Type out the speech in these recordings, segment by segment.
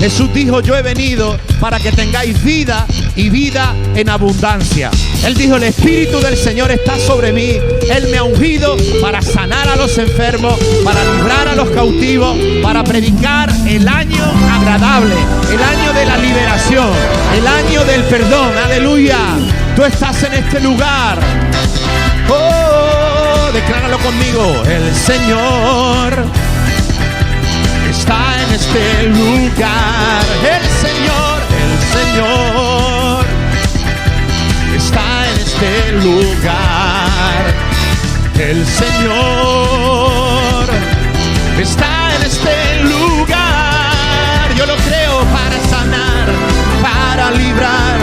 Jesús dijo, yo he venido para que tengáis vida y vida en abundancia. Él dijo, el Espíritu del Señor está sobre mí. Él me ha ungido para sanar a los enfermos, para librar a los cautivos, para predicar el año agradable, el año de la liberación, el año del perdón. Aleluya. Tú estás en este lugar. Oh, decláralo conmigo. El Señor este lugar. El Señor, el Señor está en este lugar. El Señor está en este lugar. Yo lo creo para sanar, para librar,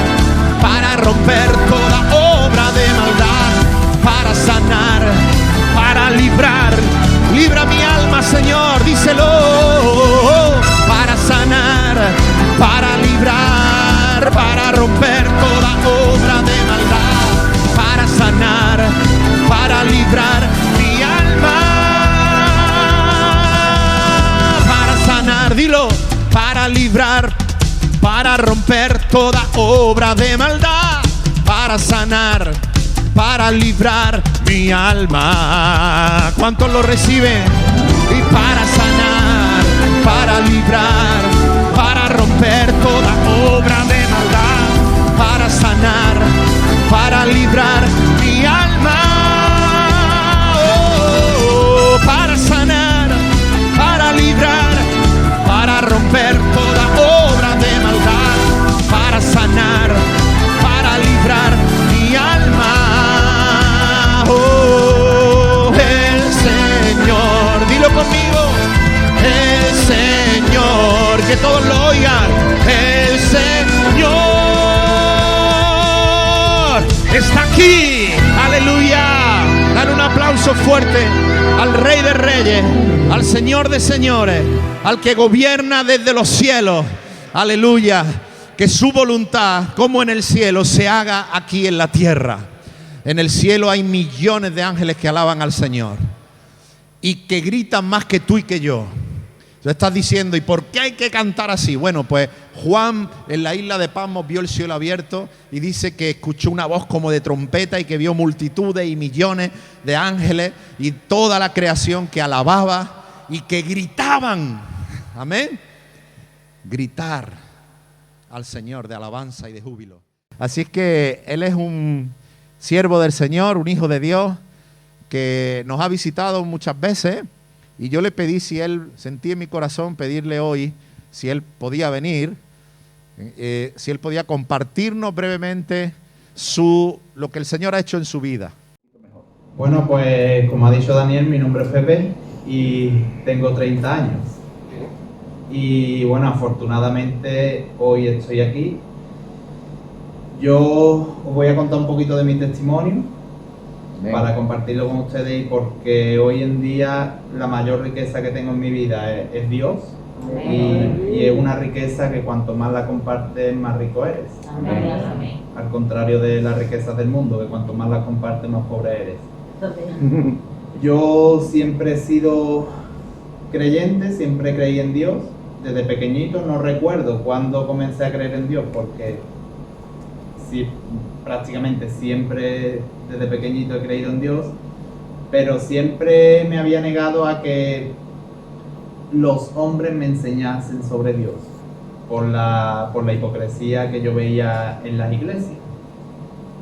para romper toda obra de maldad, para sanar, para librar. Libra mi alma, Señor, díselo, para librar, para romper toda obra de maldad, para sanar, para librar mi alma, para sanar, dilo, para librar, para romper toda obra de maldad, para sanar, para librar mi alma. ¿Cuántos lo reciben? Y para sanar, para librar, para romper toda obra de maldad, para sanar, para librar mi alma. Oh, para sanar, para librar, para romper toda obra de maldad, para sanar, fuerte al Rey de Reyes, al Señor de Señores, al que gobierna desde los cielos, aleluya. Que su voluntad, como en el cielo, se haga aquí en la tierra. En el cielo hay millones de ángeles que alaban al Señor y que gritan más que tú y que yo. Tú estás diciendo, ¿y por qué hay que cantar así? Bueno, pues Juan en la isla de Pasmos vio el cielo abierto y dice que escuchó una voz como de trompeta y que vio multitudes y millones de ángeles y toda la creación que alababa y que gritaban. Amén. Gritar al Señor de alabanza y de júbilo. Así es que Él es un siervo del Señor, un hijo de Dios, que nos ha visitado muchas veces. Y yo le pedí si Él, sentí en mi corazón pedirle hoy si Él podía venir, eh, si Él podía compartirnos brevemente su, lo que el Señor ha hecho en su vida. Bueno, pues como ha dicho Daniel, mi nombre es Pepe y tengo 30 años. Y bueno, afortunadamente hoy estoy aquí. Yo os voy a contar un poquito de mi testimonio para compartirlo con ustedes y porque hoy en día la mayor riqueza que tengo en mi vida es, es Dios y, y es una riqueza que cuanto más la compartes más rico eres. Amén. Al contrario de las riquezas del mundo, que cuanto más las compartes más pobre eres. Yo siempre he sido creyente, siempre creí en Dios. Desde pequeñito no recuerdo cuándo comencé a creer en Dios, porque sí, prácticamente siempre desde pequeñito he creído en Dios, pero siempre me había negado a que los hombres me enseñasen sobre Dios, por la, por la hipocresía que yo veía en las iglesias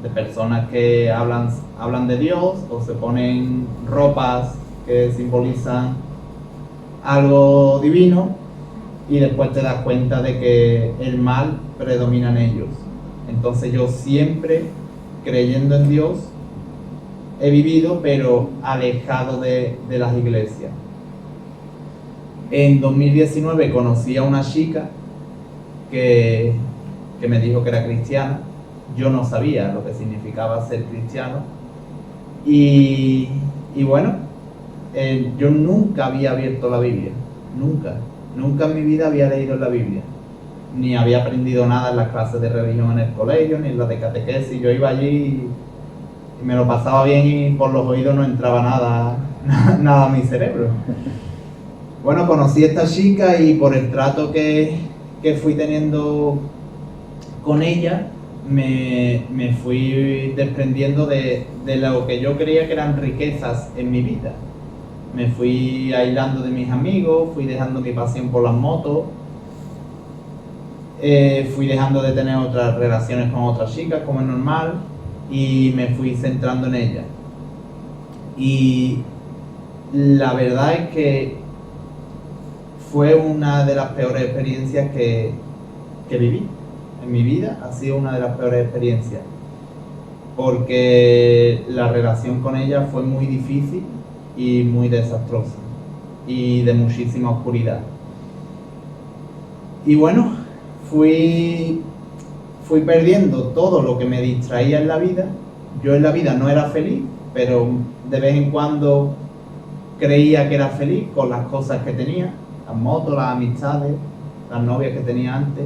de personas que hablan, hablan de Dios o se ponen ropas que simbolizan algo divino y después te das cuenta de que el mal predomina en ellos. Entonces yo siempre creyendo en Dios he vivido pero alejado de, de las iglesias. En 2019 conocí a una chica que, que me dijo que era cristiana yo no sabía lo que significaba ser cristiano. Y, y bueno, eh, yo nunca había abierto la Biblia, nunca, nunca en mi vida había leído la Biblia, ni había aprendido nada en las clases de religión en el colegio, ni en las de catequesis. Yo iba allí y, me lo pasaba bien y por los oídos no entraba nada, nada a mi cerebro. Bueno, conocí a esta chica y por el trato que, que fui teniendo con ella, me, me fui desprendiendo de, de lo que yo creía que eran riquezas en mi vida. Me fui aislando de mis amigos, fui dejando mi pasión por las motos, eh, fui dejando de tener otras relaciones con otras chicas, como es normal, y me fui centrando en ella. Y la verdad es que fue una de las peores experiencias que, que viví en mi vida, ha sido una de las peores experiencias, porque la relación con ella fue muy difícil y muy desastrosa y de muchísima oscuridad. Y bueno, fui, fui perdiendo todo lo que me distraía en la vida. Yo en la vida no era feliz, pero de vez en cuando creía que era feliz con las cosas que tenía, las motos, las amistades, las novias que tenía antes.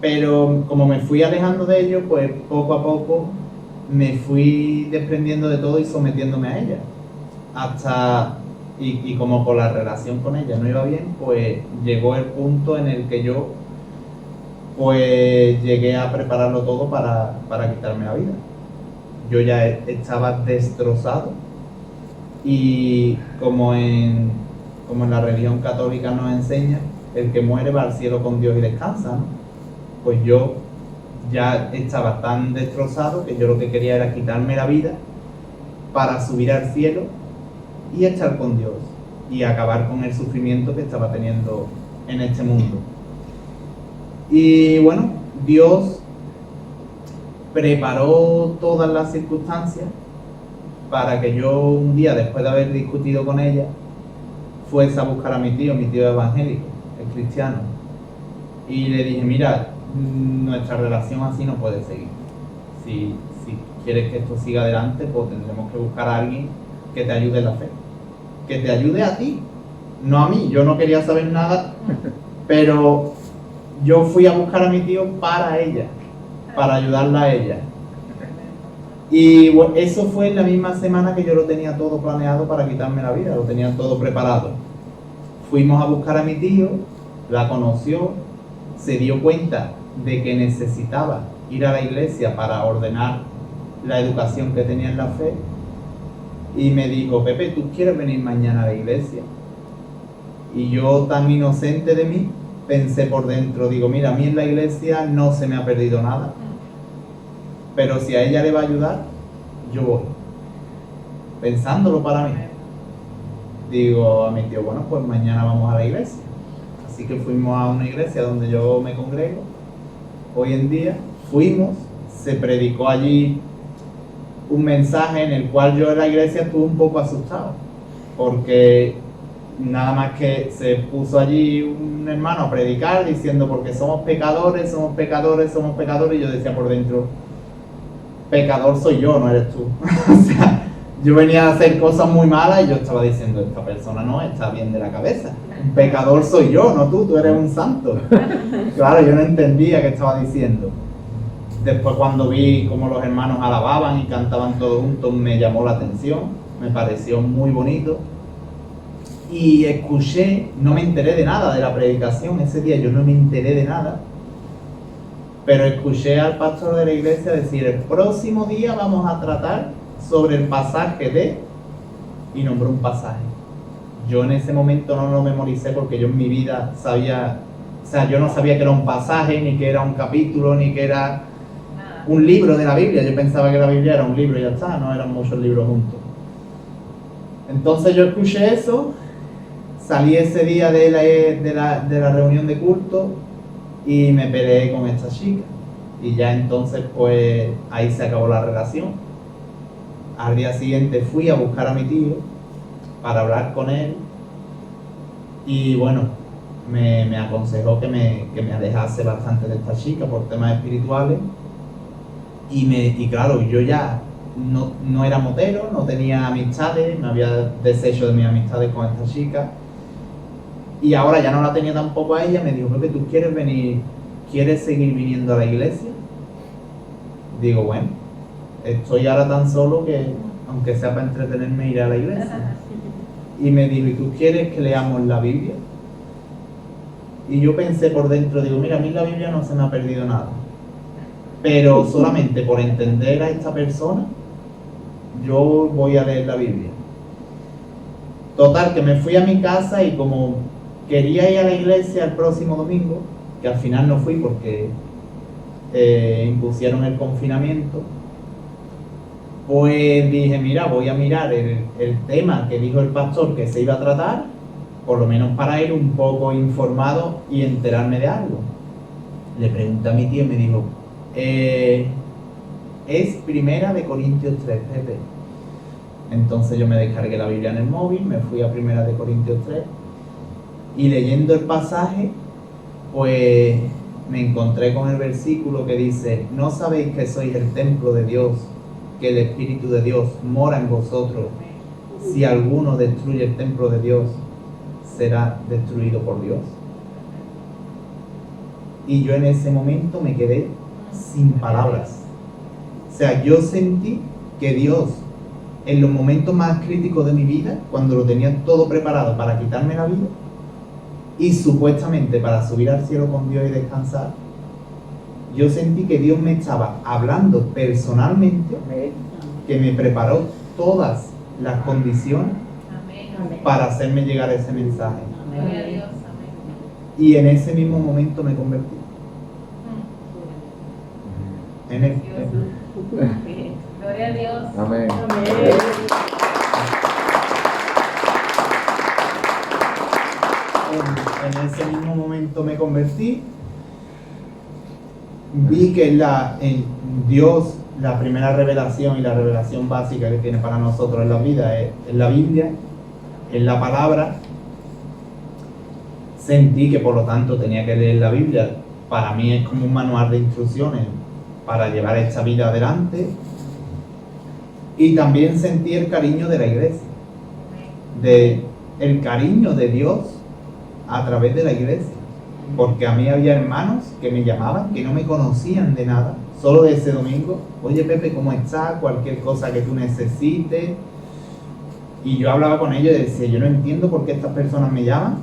Pero como me fui alejando de ello, pues poco a poco me fui desprendiendo de todo y sometiéndome a ella. Hasta, y, y como con la relación con ella no iba bien, pues llegó el punto en el que yo pues llegué a prepararlo todo para, para quitarme la vida. Yo ya e- estaba destrozado y como en, como en la religión católica nos enseña, el que muere va al cielo con Dios y descansa, ¿no? Pues yo ya estaba tan destrozado que yo lo que quería era quitarme la vida para subir al cielo y estar con Dios y acabar con el sufrimiento que estaba teniendo en este mundo. Y bueno, Dios preparó todas las circunstancias para que yo un día, después de haber discutido con ella, fuese a buscar a mi tío, mi tío evangélico, es cristiano. Y le dije, mira, nuestra relación así no puede seguir. Si, si quieres que esto siga adelante, pues tendremos que buscar a alguien que te ayude en la fe. Que te ayude a ti, no a mí. Yo no quería saber nada, pero yo fui a buscar a mi tío para ella, para ayudarla a ella. Y eso fue en la misma semana que yo lo tenía todo planeado para quitarme la vida, lo tenía todo preparado. Fuimos a buscar a mi tío, la conoció, se dio cuenta de que necesitaba ir a la iglesia para ordenar la educación que tenía en la fe y me dijo, Pepe, ¿tú quieres venir mañana a la iglesia? Y yo tan inocente de mí, pensé por dentro, digo, mira, a mí en la iglesia no se me ha perdido nada, pero si a ella le va a ayudar, yo voy. Pensándolo para mí. Digo a mi tío, bueno, pues mañana vamos a la iglesia. Así que fuimos a una iglesia donde yo me congrego. Hoy en día fuimos, se predicó allí un mensaje en el cual yo en la iglesia estuve un poco asustado. Porque nada más que se puso allí un hermano a predicar diciendo porque somos pecadores, somos pecadores, somos pecadores. Y yo decía por dentro, pecador soy yo, no eres tú. o sea, yo venía a hacer cosas muy malas y yo estaba diciendo, esta persona no está bien de la cabeza. Pecador soy yo, no tú, tú eres un santo. Claro, yo no entendía qué estaba diciendo. Después cuando vi cómo los hermanos alababan y cantaban todos juntos, me llamó la atención, me pareció muy bonito. Y escuché, no me enteré de nada de la predicación, ese día yo no me enteré de nada, pero escuché al pastor de la iglesia decir, el próximo día vamos a tratar sobre el pasaje de, y nombró un pasaje. Yo en ese momento no lo memoricé porque yo en mi vida sabía, o sea, yo no sabía que era un pasaje, ni que era un capítulo, ni que era un libro de la Biblia. Yo pensaba que la Biblia era un libro y ya está, no eran muchos libros juntos. Entonces yo escuché eso, salí ese día de la, de la, de la reunión de culto y me peleé con esta chica. Y ya entonces pues ahí se acabó la relación. Al día siguiente fui a buscar a mi tío para hablar con él y bueno, me, aconsejó que me, que me alejase bastante de esta chica por temas espirituales y, me, y claro, yo ya no, no era motero, no tenía amistades, me había deshecho de mis amistades con esta chica y ahora ya no la tenía tampoco a ella, me dijo, que tú quieres venir, quieres seguir viniendo a la iglesia. Digo, bueno, estoy ahora tan solo que aunque sea para entretenerme iré a la iglesia. Y me dijo, ¿y tú quieres que leamos la Biblia? Y yo pensé por dentro, digo, mira, a mí la Biblia no se me ha perdido nada. Pero solamente por entender a esta persona, yo voy a leer la Biblia. Total, que me fui a mi casa y como quería ir a la iglesia el próximo domingo, que al final no fui porque eh, impusieron el confinamiento, pues dije, mira, voy a mirar el, el tema que dijo el pastor que se iba a tratar, por lo menos para ir un poco informado y enterarme de algo. Le pregunté a mi tío y me dijo, eh, es primera de Corintios 3, Pepe. Entonces yo me descargué la Biblia en el móvil, me fui a primera de Corintios 3 y leyendo el pasaje, pues me encontré con el versículo que dice, ¿no sabéis que sois el templo de Dios, que el Espíritu de Dios mora en vosotros? Si alguno destruye el templo de Dios, será destruido por Dios. Y yo en ese momento me quedé sin palabras. O sea, yo sentí que Dios, en los momentos más críticos de mi vida, cuando lo tenía todo preparado para quitarme la vida, y supuestamente para subir al cielo con Dios y descansar, yo sentí que Dios me estaba hablando personalmente, que me preparó todas las condiciones para hacerme llegar ese mensaje. Y en ese mismo momento me convertí. En el, Gloria a Dios. Amén. en, en ese mismo momento me convertí. Vi que la, en Dios, la primera revelación y la revelación básica que tiene para nosotros en la vida es, es la Biblia, es la palabra. Sentí que por lo tanto tenía que leer la Biblia. Para mí es como un manual de instrucciones para llevar esta vida adelante. Y también sentí el cariño de la iglesia, de el cariño de Dios a través de la iglesia. Porque a mí había hermanos que me llamaban, que no me conocían de nada, solo de ese domingo. Oye Pepe, ¿cómo estás? Cualquier cosa que tú necesites. Y yo hablaba con ellos y decía, yo no entiendo por qué estas personas me llaman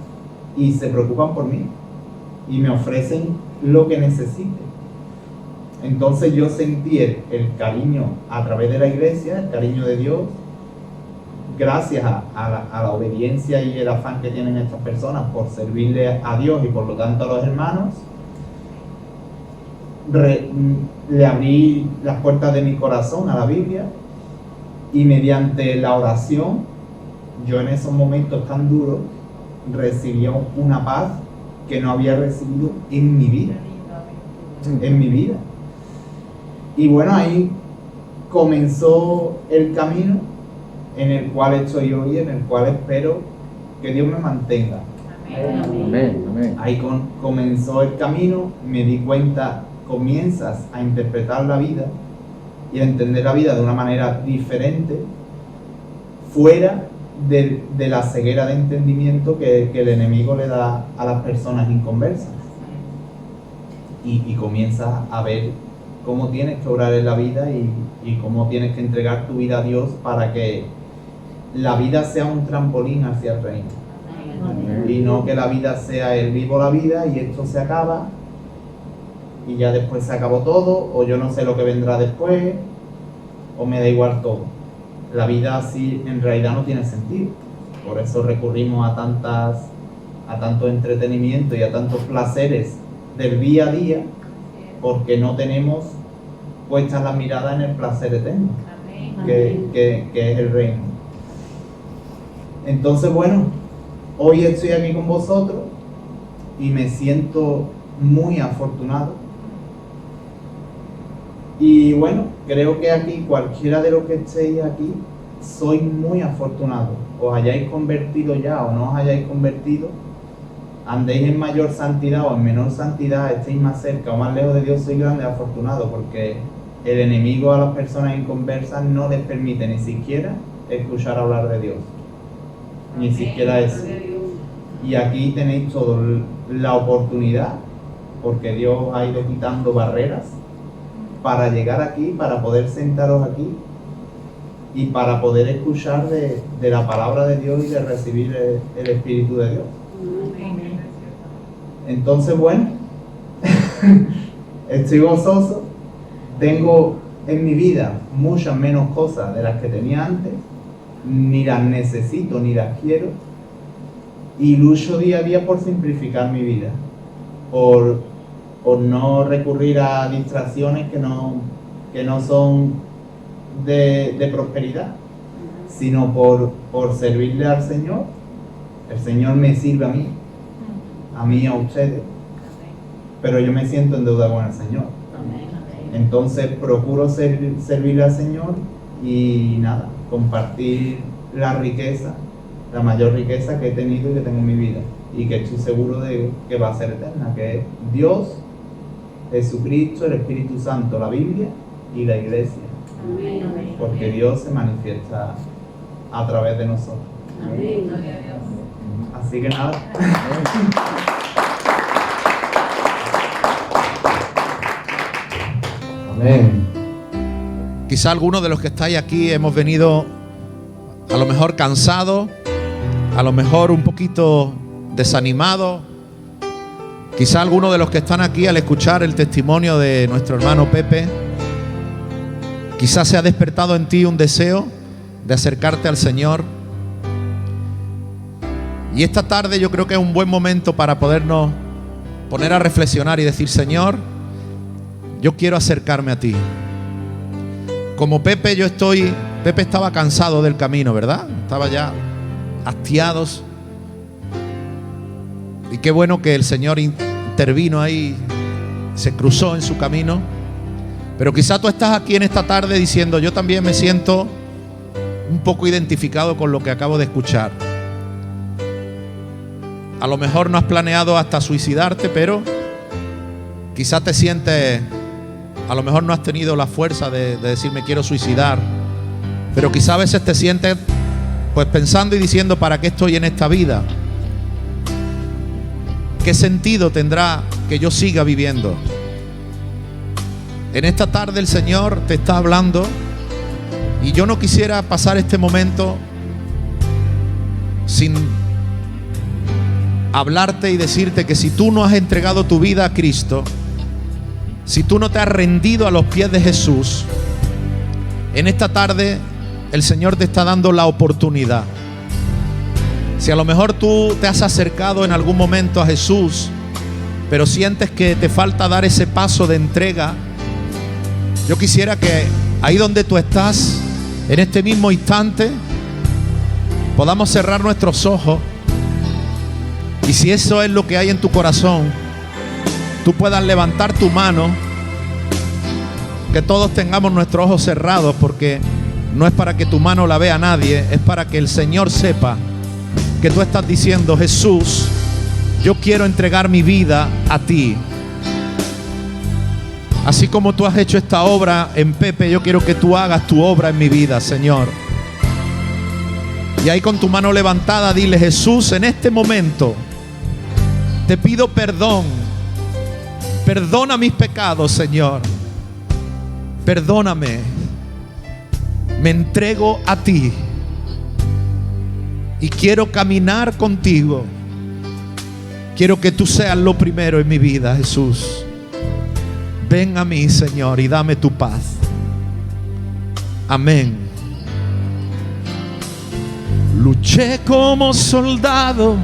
y se preocupan por mí y me ofrecen lo que necesite. Entonces yo sentí el, el cariño a través de la iglesia, el cariño de Dios, gracias a, a la, a la obediencia y el afán que tienen estas personas por servirle a Dios y por lo tanto a los hermanos, re- le abrí las puertas de mi corazón a la Biblia y mediante la oración, yo en esos momentos tan duros recibía una paz que no había recibido en mi vida, en mi vida. Y bueno, ahí comenzó el camino en el cual estoy hoy, en el cual espero que Dios me mantenga. Amén. Amén. Ahí con- comenzó el camino, me di cuenta, comienzas a interpretar la vida y a entender la vida de una manera diferente, fuera de, de la ceguera de entendimiento que, que el enemigo le da a las personas inconversas. Y, y comienzas a ver cómo tienes que orar en la vida y, y cómo tienes que entregar tu vida a Dios para que la vida sea un trampolín hacia el reino y no que la vida sea el vivo la vida y esto se acaba y ya después se acabó todo o yo no sé lo que vendrá después o me da igual todo. La vida así en realidad no tiene sentido. Por eso recurrimos a tantas a tanto entretenimiento y a tantos placeres del día a día porque no tenemos puestas la mirada en el placer eterno que, que- que es el reino. Entonces, bueno, hoy estoy aquí con vosotros y me siento muy afortunado. Y bueno, creo que aquí, cualquiera de los que estéis aquí, soy muy afortunado. Os hayáis convertido ya o no os hayáis convertido, andéis en mayor santidad o en menor santidad, estéis más cerca o más lejos de Dios, soy grande afortunado porque el enemigo a las personas inconversas no les permite ni siquiera escuchar hablar de Dios. Ni siquiera eso. Y aquí tenéis toda la oportunidad, porque Dios ha ido quitando barreras para llegar aquí, para poder sentaros aquí y para poder escuchar de, de la palabra de Dios y de recibir el, el Espíritu de Dios. Entonces, bueno, estoy gozoso, tengo en mi vida muchas menos cosas de las que tenía antes, ni las necesito ni las quiero, y lucho día a día por simplificar mi vida, por, por no recurrir a distracciones que no, que no son de, de prosperidad, sino por, por servirle al Señor. El Señor me sirve a mí, a mí a ustedes, pero yo me siento en deuda con el Señor. Entonces procuro ser, servirle al Señor y nada, compartir la riqueza, la mayor riqueza que he tenido y que tengo en mi vida y que estoy seguro de que va a ser eterna, que es Dios, Jesucristo, el Espíritu Santo, la Biblia y la iglesia. Porque Dios se manifiesta a través de nosotros. Así que nada. Amén. Quizá algunos de los que estáis aquí hemos venido a lo mejor cansados, a lo mejor un poquito desanimados. Quizá algunos de los que están aquí al escuchar el testimonio de nuestro hermano Pepe, quizás se ha despertado en ti un deseo de acercarte al Señor. Y esta tarde yo creo que es un buen momento para podernos poner a reflexionar y decir, Señor, yo quiero acercarme a ti. Como Pepe, yo estoy, Pepe estaba cansado del camino, ¿verdad? Estaba ya hastiados. Y qué bueno que el Señor intervino ahí, se cruzó en su camino. Pero quizá tú estás aquí en esta tarde diciendo, yo también me siento un poco identificado con lo que acabo de escuchar. A lo mejor no has planeado hasta suicidarte, pero quizá te sientes a lo mejor no has tenido la fuerza de, de decir me quiero suicidar, pero quizá a veces te sientes pues pensando y diciendo para qué estoy en esta vida. ¿Qué sentido tendrá que yo siga viviendo? En esta tarde el Señor te está hablando y yo no quisiera pasar este momento sin hablarte y decirte que si tú no has entregado tu vida a Cristo, si tú no te has rendido a los pies de Jesús, en esta tarde el Señor te está dando la oportunidad. Si a lo mejor tú te has acercado en algún momento a Jesús, pero sientes que te falta dar ese paso de entrega, yo quisiera que ahí donde tú estás, en este mismo instante, podamos cerrar nuestros ojos y si eso es lo que hay en tu corazón, tú puedas levantar tu mano, que todos tengamos nuestros ojos cerrados, porque no es para que tu mano la vea nadie, es para que el Señor sepa que tú estás diciendo, Jesús, yo quiero entregar mi vida a ti. Así como tú has hecho esta obra en Pepe, yo quiero que tú hagas tu obra en mi vida, Señor. Y ahí con tu mano levantada, dile, Jesús, en este momento te pido perdón Perdona mis pecados, Señor. Perdóname. Me entrego a ti. Y quiero caminar contigo. Quiero que tú seas lo primero en mi vida, Jesús. Ven a mí, Señor, y dame tu paz. Amén. Luché como soldado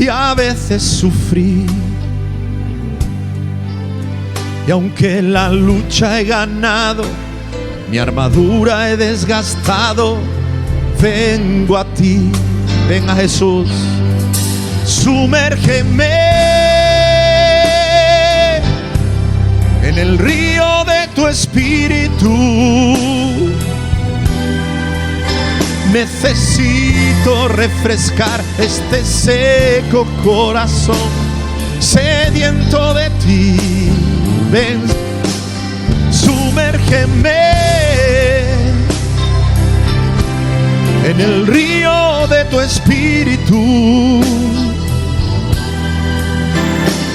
y a veces sufrí. Y aunque la lucha he ganado, mi armadura he desgastado, vengo a ti, ven a Jesús, sumérgeme en el río de tu espíritu Necesito refrescar este seco corazón sediento de ti. Ven, sumérgeme en el río de tu espíritu.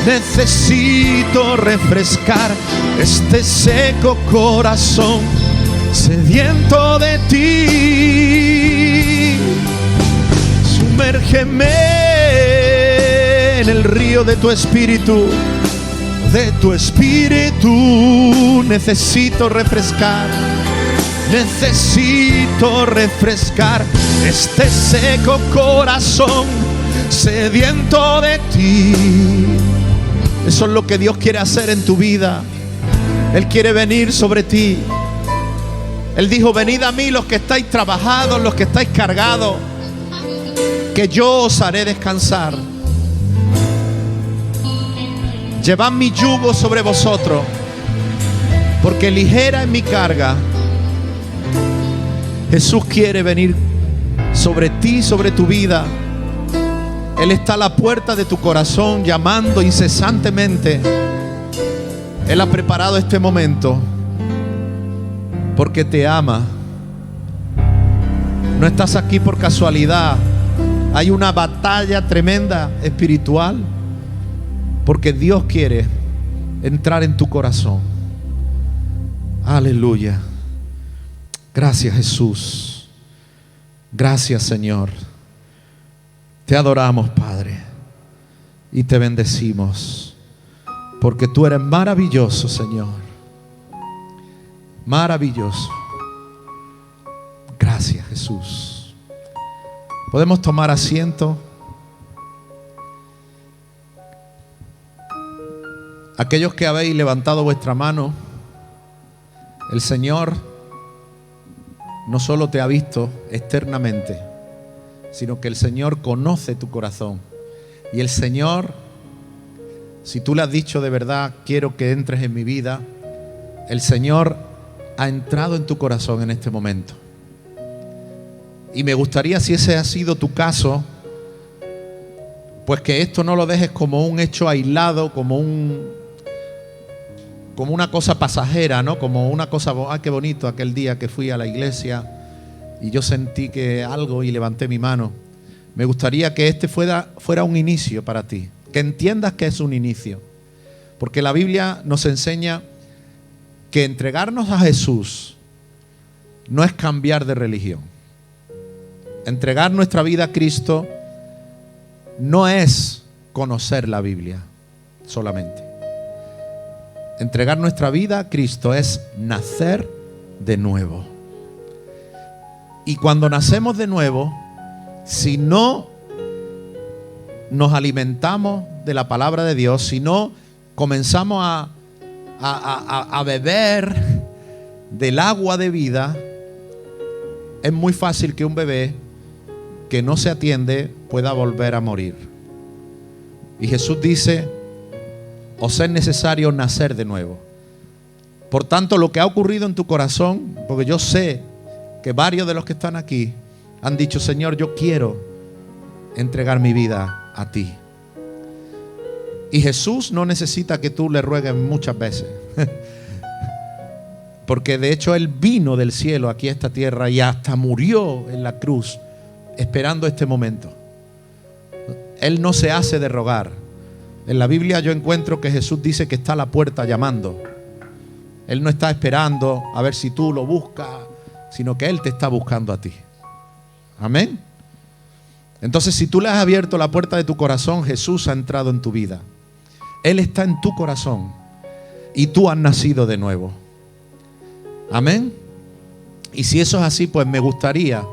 Necesito refrescar este seco corazón sediento de ti. Sumérgeme en el río de tu espíritu, de tu espíritu. Necesito refrescar, necesito refrescar este seco corazón sediento de ti. Eso es lo que Dios quiere hacer en tu vida. Él quiere venir sobre ti. Él dijo, venid a mí los que estáis trabajados, los que estáis cargados, que yo os haré descansar. Llevad mi yugo sobre vosotros, porque ligera es mi carga. Jesús quiere venir sobre ti, sobre tu vida. Él está a la puerta de tu corazón llamando incesantemente. Él ha preparado este momento porque te ama. No estás aquí por casualidad. Hay una batalla tremenda espiritual porque Dios quiere entrar en tu corazón. Aleluya. Gracias Jesús. Gracias Señor. Te adoramos Padre y te bendecimos porque tú eres maravilloso Señor. Maravilloso. Gracias Jesús. Podemos tomar asiento. Aquellos que habéis levantado vuestra mano, el Señor no solo te ha visto externamente, sino que el Señor conoce tu corazón. Y el Señor, si tú le has dicho de verdad, quiero que entres en mi vida, el Señor ha entrado en tu corazón en este momento. Y me gustaría, si ese ha sido tu caso, pues que esto no lo dejes como un hecho aislado, como un como una cosa pasajera, ¿no? Como una cosa, ah, qué bonito aquel día que fui a la iglesia y yo sentí que algo y levanté mi mano. Me gustaría que este fuera, fuera un inicio para ti, que entiendas que es un inicio. Porque la Biblia nos enseña que entregarnos a Jesús no es cambiar de religión. Entregar nuestra vida a Cristo no es conocer la Biblia solamente. Entregar nuestra vida a Cristo es nacer de nuevo. Y cuando nacemos de nuevo, si no nos alimentamos de la palabra de Dios, si no comenzamos a a, beber del agua de vida, es muy fácil que un bebé que no se atiende pueda volver a morir. Y Jesús dice, os es necesario nacer de nuevo. Por tanto, lo que ha ocurrido en tu corazón, porque yo sé que varios de los que están aquí han dicho, Señor, yo quiero entregar mi vida a ti. Y Jesús no necesita que tú le ruegues muchas veces. Porque de hecho Él vino del cielo aquí a esta tierra y hasta murió en la cruz esperando este momento. Él no se hace de rogar. En la Biblia yo encuentro que Jesús dice que está a la puerta llamando. Él no está esperando a ver si tú lo buscas, sino que Él te está buscando a ti. Amén. Entonces si tú le has abierto la puerta de tu corazón, Jesús ha entrado en tu vida. Él está en tu corazón y tú has nacido de nuevo. Amén. Y si eso es así, pues me gustaría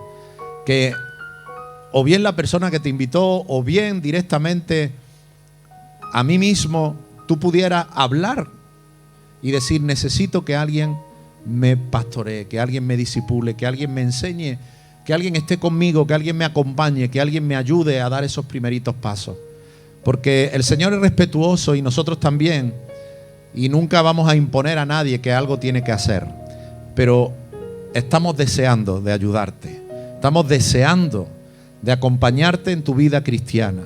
que o bien la persona que te invitó o bien directamente a mí mismo tú pudieras hablar y decir, necesito que alguien me pastoree, que alguien me disipule, que alguien me enseñe, que alguien esté conmigo, que alguien me acompañe, que alguien me ayude a dar esos primeritos pasos. Porque el Señor es respetuoso y nosotros también. Y nunca vamos a imponer a nadie que algo tiene que hacer. Pero estamos deseando de ayudarte. Estamos deseando de acompañarte en tu vida cristiana.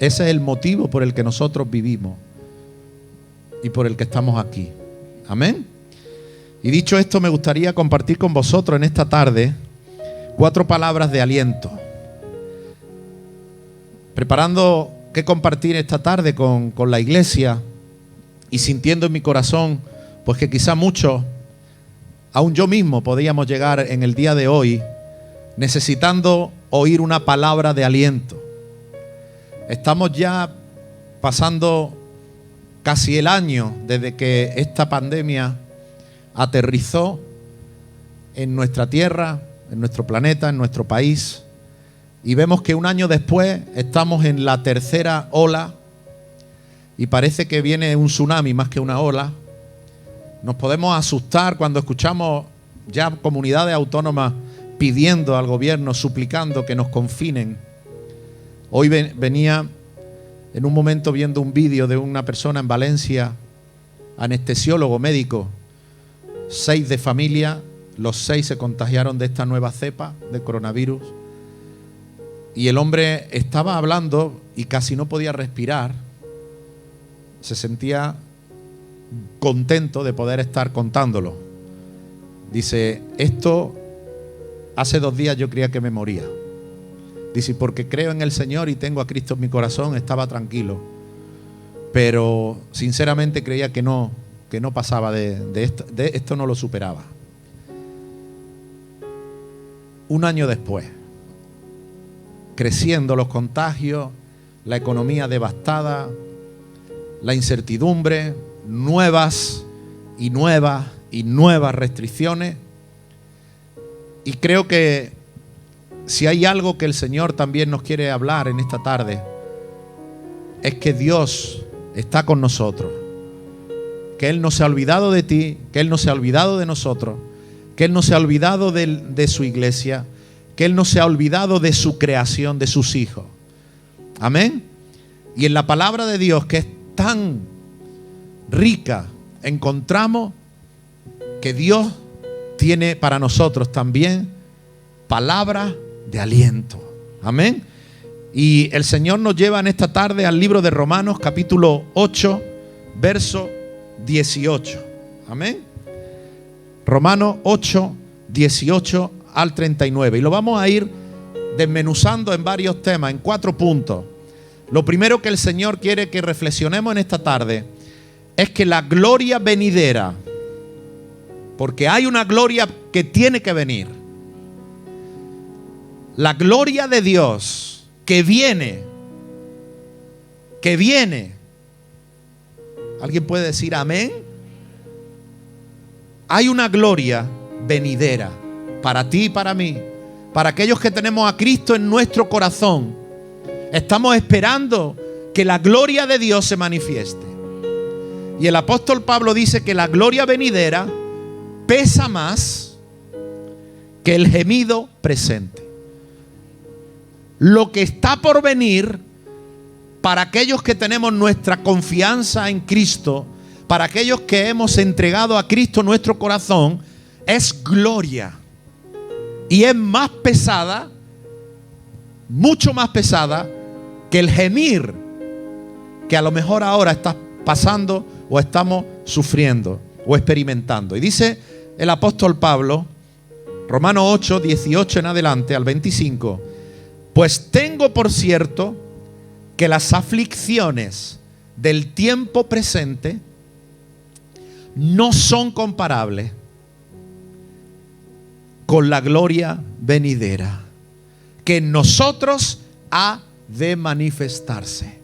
Ese es el motivo por el que nosotros vivimos y por el que estamos aquí. Amén. Y dicho esto, me gustaría compartir con vosotros en esta tarde cuatro palabras de aliento. Preparando que compartir esta tarde con, con la iglesia y sintiendo en mi corazón, pues que quizá muchos, aún yo mismo, podíamos llegar en el día de hoy necesitando oír una palabra de aliento. Estamos ya pasando casi el año desde que esta pandemia aterrizó en nuestra tierra, en nuestro planeta, en nuestro país, y vemos que un año después estamos en la tercera ola y parece que viene un tsunami más que una ola. Nos podemos asustar cuando escuchamos ya comunidades autónomas pidiendo al gobierno, suplicando que nos confinen. Hoy venía en un momento viendo un vídeo de una persona en Valencia, anestesiólogo médico, seis de familia, los seis se contagiaron de esta nueva cepa de coronavirus. Y el hombre estaba hablando y casi no podía respirar. Se sentía contento de poder estar contándolo. Dice, esto hace dos días yo creía que me moría. Dice, porque creo en el Señor y tengo a Cristo en mi corazón, estaba tranquilo. Pero sinceramente creía que no, que no pasaba de, esto, de esto, no lo superaba. Un año después, creciendo los contagios, la economía devastada, la incertidumbre, nuevas y nuevas y nuevas restricciones. Y creo que si hay algo que el Señor también nos quiere hablar en esta tarde, es que Dios está con nosotros. Que Él no se ha olvidado de ti, que Él no se ha olvidado de nosotros, que Él no se ha olvidado de, de su iglesia, que Él no se ha olvidado de su creación, de sus hijos. Amén. Y en la palabra de Dios, que es tan rica, encontramos que Dios tiene para nosotros también palabra de aliento. Amén. Y el Señor nos lleva en esta tarde al libro de Romanos capítulo 8, verso 18. Amén. Romanos 8, 18 al 39. Y lo vamos a ir desmenuzando en varios temas, en cuatro puntos. Lo primero que el Señor quiere que reflexionemos en esta tarde es que la gloria venidera, porque hay una gloria que tiene que venir, la gloria de Dios que viene, que viene. ¿Alguien puede decir amén? Hay una gloria venidera para ti y para mí, para aquellos que tenemos a Cristo en nuestro corazón. Estamos esperando que la gloria de Dios se manifieste. Y el apóstol Pablo dice que la gloria venidera pesa más que el gemido presente. Lo que está por venir para aquellos que tenemos nuestra confianza en Cristo, para aquellos que hemos entregado a Cristo nuestro corazón, es gloria y es más pesada, mucho más pesada que el gemir que a lo mejor ahora estás pasando o estamos sufriendo o experimentando. Y dice el apóstol Pablo, Romano 8, 18 en adelante al 25, pues tengo por cierto que las aflicciones del tiempo presente no son comparables con la gloria venidera que en nosotros ha de manifestarse.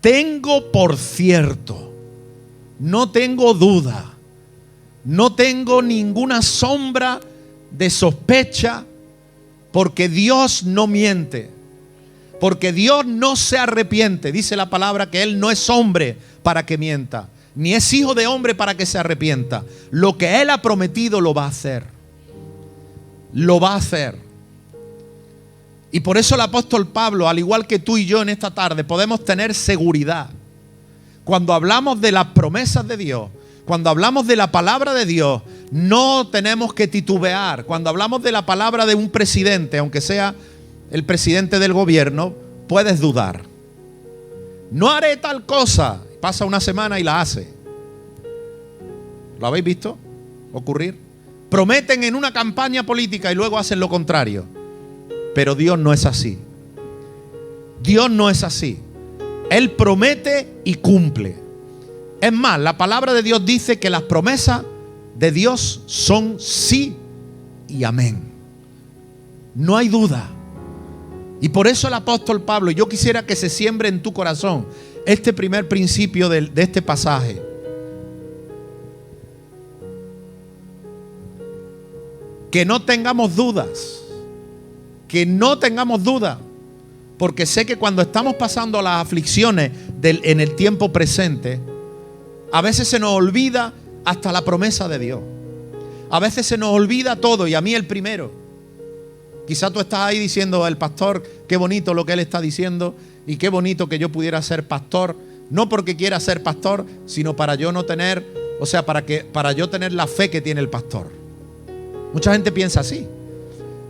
Tengo por cierto, no tengo duda, no tengo ninguna sombra de sospecha, porque Dios no miente, porque Dios no se arrepiente. Dice la palabra que Él no es hombre para que mienta, ni es hijo de hombre para que se arrepienta. Lo que Él ha prometido lo va a hacer lo va a hacer. Y por eso el apóstol Pablo, al igual que tú y yo en esta tarde, podemos tener seguridad. Cuando hablamos de las promesas de Dios, cuando hablamos de la palabra de Dios, no tenemos que titubear. Cuando hablamos de la palabra de un presidente, aunque sea el presidente del gobierno, puedes dudar. No haré tal cosa. Pasa una semana y la hace. ¿Lo habéis visto ocurrir? Prometen en una campaña política y luego hacen lo contrario. Pero Dios no es así. Dios no es así. Él promete y cumple. Es más, la palabra de Dios dice que las promesas de Dios son sí y amén. No hay duda. Y por eso el apóstol Pablo, yo quisiera que se siembre en tu corazón este primer principio de, de este pasaje. Que no tengamos dudas, que no tengamos dudas, porque sé que cuando estamos pasando las aflicciones del, en el tiempo presente, a veces se nos olvida hasta la promesa de Dios. A veces se nos olvida todo y a mí el primero. Quizá tú estás ahí diciendo, el pastor, qué bonito lo que él está diciendo y qué bonito que yo pudiera ser pastor, no porque quiera ser pastor, sino para yo no tener, o sea, para que para yo tener la fe que tiene el pastor. Mucha gente piensa así.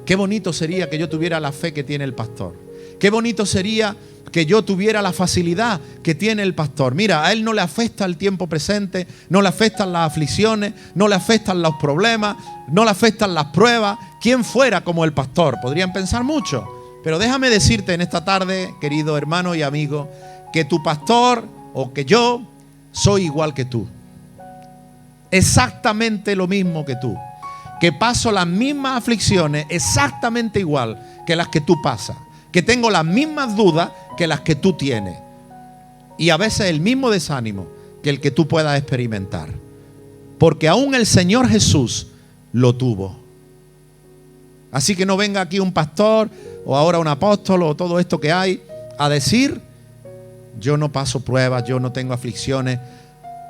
Qué bonito sería que yo tuviera la fe que tiene el pastor. Qué bonito sería que yo tuviera la facilidad que tiene el pastor. Mira, a él no le afecta el tiempo presente, no le afectan las aflicciones, no le afectan los problemas, no le afectan las pruebas. ¿Quién fuera como el pastor? Podrían pensar mucho. Pero déjame decirte en esta tarde, querido hermano y amigo, que tu pastor o que yo soy igual que tú. Exactamente lo mismo que tú. Que paso las mismas aflicciones exactamente igual que las que tú pasas que tengo las mismas dudas que las que tú tienes. Y a veces el mismo desánimo que el que tú puedas experimentar. Porque aún el Señor Jesús lo tuvo. Así que no venga aquí un pastor o ahora un apóstol o todo esto que hay a decir, yo no paso pruebas, yo no tengo aflicciones.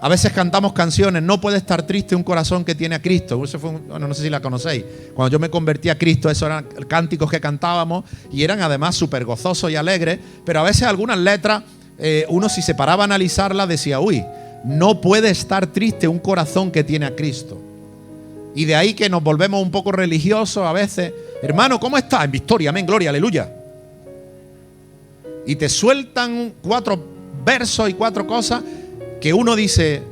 A veces cantamos canciones, no puede estar triste un corazón que tiene a Cristo. no sé si la conocéis. Cuando yo me convertí a Cristo, esos eran cánticos que cantábamos y eran además súper gozosos y alegres. Pero a veces algunas letras, eh, uno si se paraba a analizarlas decía, uy, no puede estar triste un corazón que tiene a Cristo. Y de ahí que nos volvemos un poco religiosos a veces. Hermano, ¿cómo está? En victoria, amén, gloria, aleluya. Y te sueltan cuatro versos y cuatro cosas que uno dice,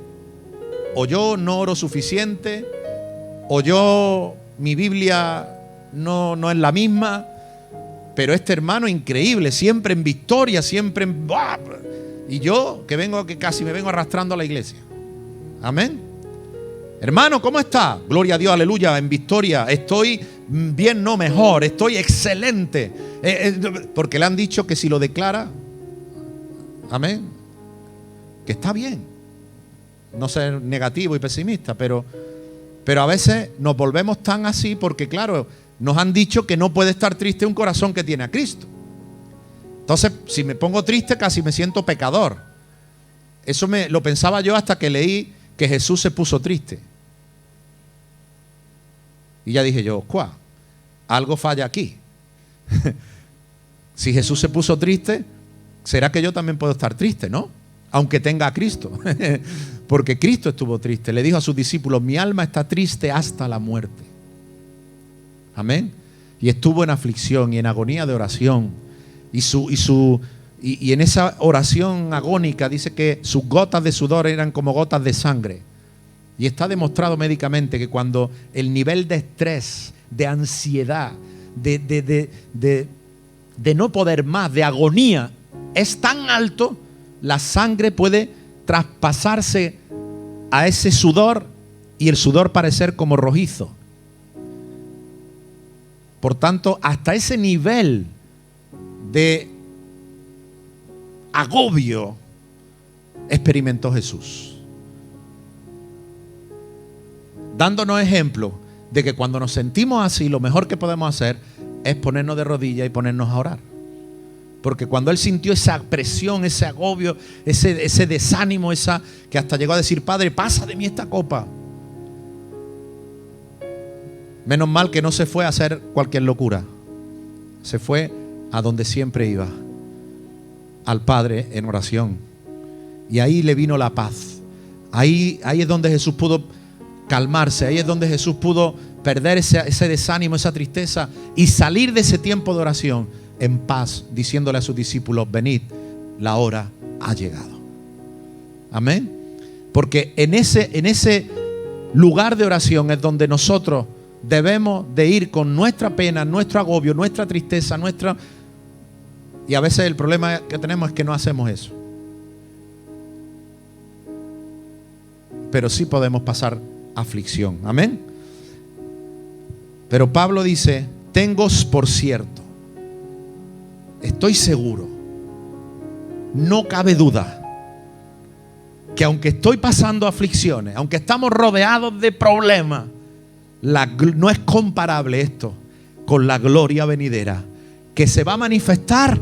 o yo no oro suficiente, o yo, mi Biblia no, no es la misma, pero este hermano increíble, siempre en victoria, siempre en... Y yo que vengo, que casi me vengo arrastrando a la iglesia. Amén. Hermano, ¿cómo está? Gloria a Dios, aleluya, en victoria. Estoy bien, no mejor, estoy excelente. Eh, eh, porque le han dicho que si lo declara, amén, que está bien. No ser negativo y pesimista, pero, pero a veces nos volvemos tan así porque, claro, nos han dicho que no puede estar triste un corazón que tiene a Cristo. Entonces, si me pongo triste, casi me siento pecador. Eso me lo pensaba yo hasta que leí que Jesús se puso triste. Y ya dije yo, ¿cuá? Algo falla aquí. si Jesús se puso triste, ¿será que yo también puedo estar triste, no? Aunque tenga a Cristo. Porque Cristo estuvo triste. Le dijo a sus discípulos, mi alma está triste hasta la muerte. Amén. Y estuvo en aflicción y en agonía de oración. Y, su, y, su, y, en esa oración agónica dice que sus gotas de sudor eran como gotas de sangre. Y está demostrado médicamente que cuando el nivel de estrés, de ansiedad, de, de, de, de no poder más, de agonía, es tan alto, la sangre puede traspasarse a ese sudor y el sudor parecer como rojizo. Por tanto, hasta ese nivel de agobio experimentó Jesús. Dándonos ejemplo de que cuando nos sentimos así, lo mejor que podemos hacer es ponernos de rodillas y ponernos a orar. Porque cuando él sintió esa presión, ese agobio, ese, ese desánimo, esa que hasta llegó a decir, Padre, pasa de mí esta copa. Menos mal que no se fue a hacer cualquier locura. Se fue a donde siempre iba, al Padre en oración. Y ahí le vino la paz. Ahí, ahí es donde Jesús pudo calmarse. Ahí es donde Jesús pudo perder ese, ese desánimo, esa tristeza y salir de ese tiempo de oración en paz, diciéndole a sus discípulos, venid, la hora ha llegado. Amén. Porque en ese, en ese lugar de oración es donde nosotros debemos de ir con nuestra pena, nuestro agobio, nuestra tristeza, nuestra... Y a veces el problema que tenemos es que no hacemos eso. Pero sí podemos pasar aflicción. Amén. Pero Pablo dice, tengo por cierto estoy seguro, no cabe duda, que aunque estoy pasando aflicciones, aunque estamos rodeados de problemas, no es comparable esto con la gloria venidera que se va a manifestar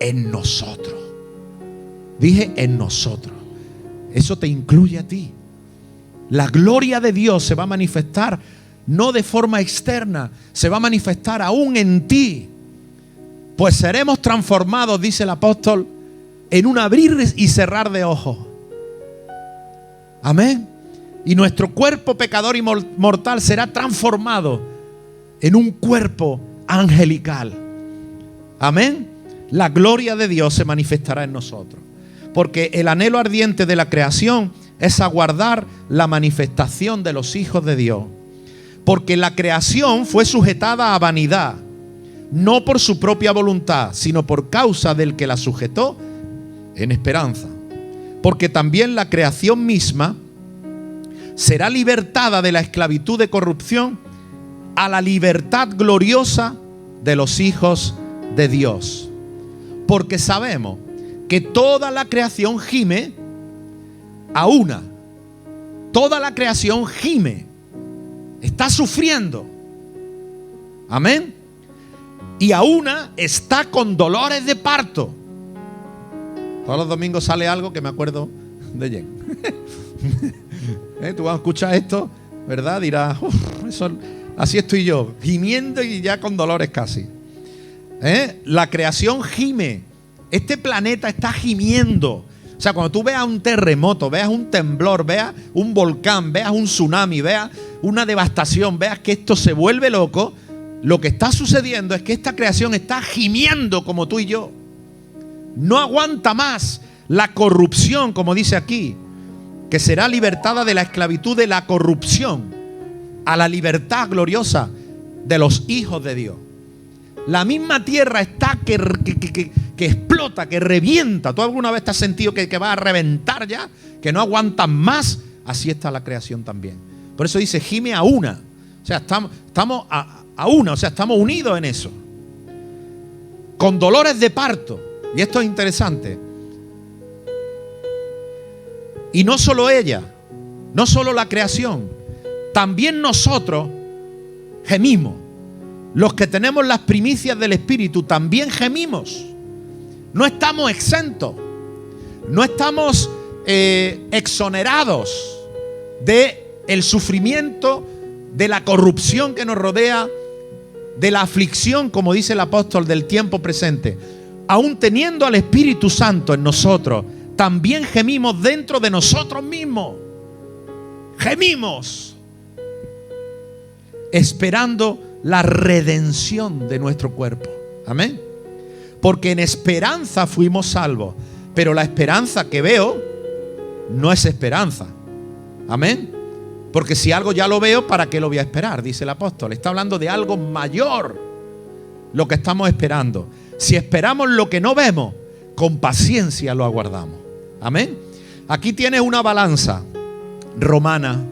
en nosotros. Dije en nosotros. Eso te incluye a ti. La gloria de Dios se va a manifestar no de forma externa, se va a manifestar aún en ti. Pues seremos transformados, dice el apóstol, en un abrir y cerrar de ojos. Amén. Y nuestro cuerpo pecador y mortal será transformado en un cuerpo angelical. Amén. La gloria de Dios se manifestará en nosotros. Porque el anhelo ardiente de la creación es aguardar la manifestación de los hijos de Dios. Porque la creación fue sujetada a vanidad, no por su propia voluntad, sino por causa del que la sujetó en esperanza. Porque también la creación misma será libertada de la esclavitud de corrupción a la libertad gloriosa de los hijos de Dios. Porque sabemos que toda la creación gime a una. Toda la creación gime. Está sufriendo. Amén. Y a una está con dolores de parto. Todos los domingos sale algo que me acuerdo de Jen. ¿Eh? Tú vas a escuchar esto, ¿verdad? Dirás, así estoy yo, gimiendo y ya con dolores casi. ¿Eh? La creación gime. Este planeta está gimiendo. O sea, cuando tú veas un terremoto, veas un temblor, veas un volcán, veas un tsunami, veas una devastación, veas que esto se vuelve loco, lo que está sucediendo es que esta creación está gimiendo como tú y yo. No aguanta más la corrupción, como dice aquí que será libertada de la esclavitud de la corrupción a la libertad gloriosa de los hijos de Dios. La misma tierra está que, explota, que revienta. ¿Tú alguna vez te has sentido que, va a reventar ya? Que no aguantan más. Así está la creación también. Por eso dice, gime a una. O sea, estamos, estamos a, a una, o sea, estamos unidos en eso. Con dolores de parto. Y esto es interesante. Y no solo ella, no solo la creación, también nosotros gemimos. Los que tenemos las primicias del Espíritu también gemimos. No estamos exentos, no estamos eh, exonerados de el sufrimiento, de la corrupción que nos rodea, de la aflicción, como dice el apóstol, del tiempo presente. Aún teniendo al Espíritu Santo en nosotros, también gemimos dentro de nosotros mismos. Gemimos. Esperando la redención de nuestro cuerpo. Amén. Porque en esperanza fuimos salvos. Pero la esperanza que veo no es esperanza. Amén. Porque si algo ya lo veo, ¿para qué lo voy a esperar? Dice el apóstol. Está hablando de algo mayor. Lo que estamos esperando. Si esperamos lo que no vemos, con paciencia lo aguardamos. Amén. Aquí tienes una balanza romana.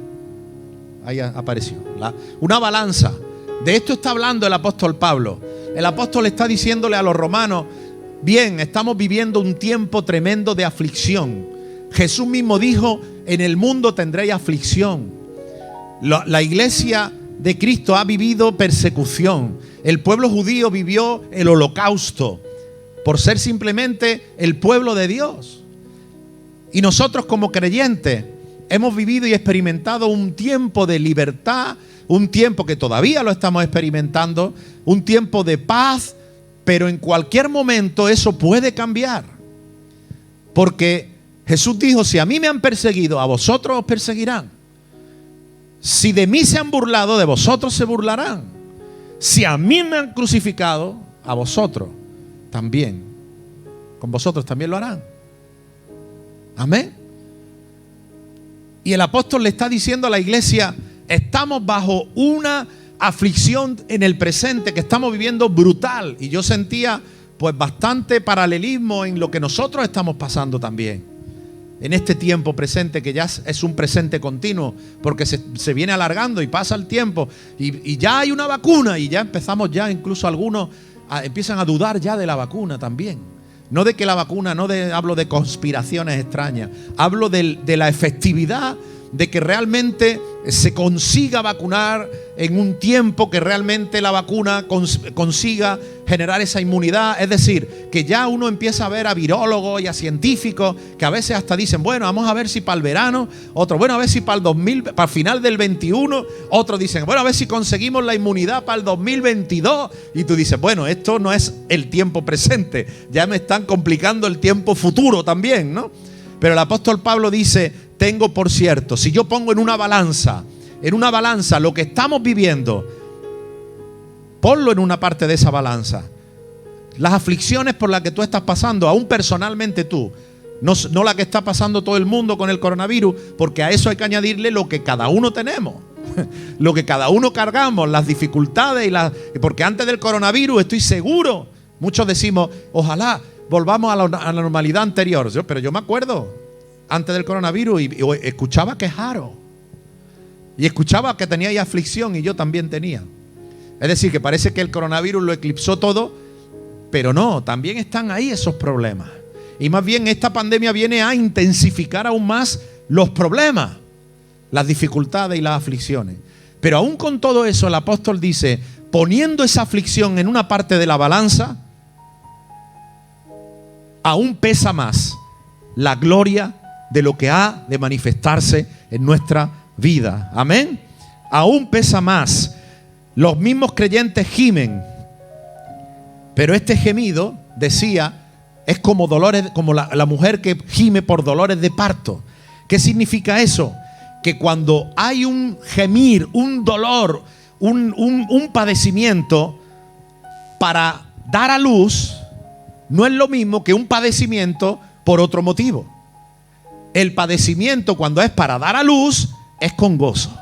Ahí apareció. una balanza. De esto está hablando el apóstol Pablo. El apóstol está diciéndole a los romanos, bien, estamos viviendo un tiempo tremendo de aflicción. Jesús mismo dijo, en el mundo tendréis aflicción. La iglesia de Cristo ha vivido persecución. El pueblo judío vivió el holocausto por ser simplemente el pueblo de Dios. Y nosotros como creyentes hemos vivido y experimentado un tiempo de libertad, un tiempo que todavía lo estamos experimentando, un tiempo de paz, pero en cualquier momento eso puede cambiar. Porque Jesús dijo, si a mí me han perseguido, a vosotros os perseguirán. Si de mí se han burlado, de vosotros se burlarán. Si a mí me han crucificado, a vosotros también. Con vosotros también lo harán. Amén. Y el apóstol le está diciendo a la iglesia, estamos bajo una aflicción en el presente que estamos viviendo brutal. Y yo sentía pues bastante paralelismo en lo que nosotros estamos pasando también. En este tiempo presente que ya es un presente continuo, porque se, viene alargando y pasa el tiempo y, y ya hay una vacuna y ya empezamos ya incluso algunos empiezan a dudar ya de la vacuna también. No de que la vacuna, no de, hablo de conspiraciones extrañas, hablo de la efectividad de que realmente se consiga vacunar en un tiempo que realmente la vacuna consiga generar esa inmunidad. Es decir, que ya uno empieza a ver a virólogos y a científicos que a veces hasta dicen, bueno, vamos a ver si para el verano, otro, bueno, a ver si para el 2000, para el final del 21, otros dicen, bueno, a ver si conseguimos la inmunidad para el 2022. Y tú dices, bueno, esto no es el tiempo presente, ya me están complicando el tiempo futuro también, ¿no? Pero el apóstol Pablo dice, tengo por cierto, si yo pongo en una balanza, en una balanza lo que estamos viviendo, ponlo en una parte de esa balanza. Las aflicciones por las que tú estás pasando, aún personalmente tú, no, no la que está pasando todo el mundo con el coronavirus, porque a eso hay que añadirle lo que cada uno tenemos lo que cada uno cargamos, las dificultades y las. Porque antes del coronavirus estoy seguro. Muchos decimos, ojalá volvamos a la, a la normalidad anterior. pero yo me acuerdo, antes del coronavirus y, escuchaba quejaro. Y escuchaba que tenía aflicción y yo también tenía. Es decir, que parece que el coronavirus lo eclipsó todo, pero no, también están ahí esos problemas. Y más bien esta pandemia viene a intensificar aún más los problemas, las dificultades y las aflicciones. Pero aún con todo eso, el apóstol dice, poniendo esa aflicción en una parte de la balanza, aún pesa más la gloria de lo que ha de manifestarse en nuestra vida. Amén. Aún pesa más. Los mismos creyentes gimen. Pero este gemido, decía, es como dolores, como la, mujer que gime por dolores de parto. ¿Qué significa eso? Que cuando hay un gemir, un dolor, un, un padecimiento, para dar a luz, no es lo mismo que un padecimiento por otro motivo. El padecimiento cuando es para dar a luz es con gozo.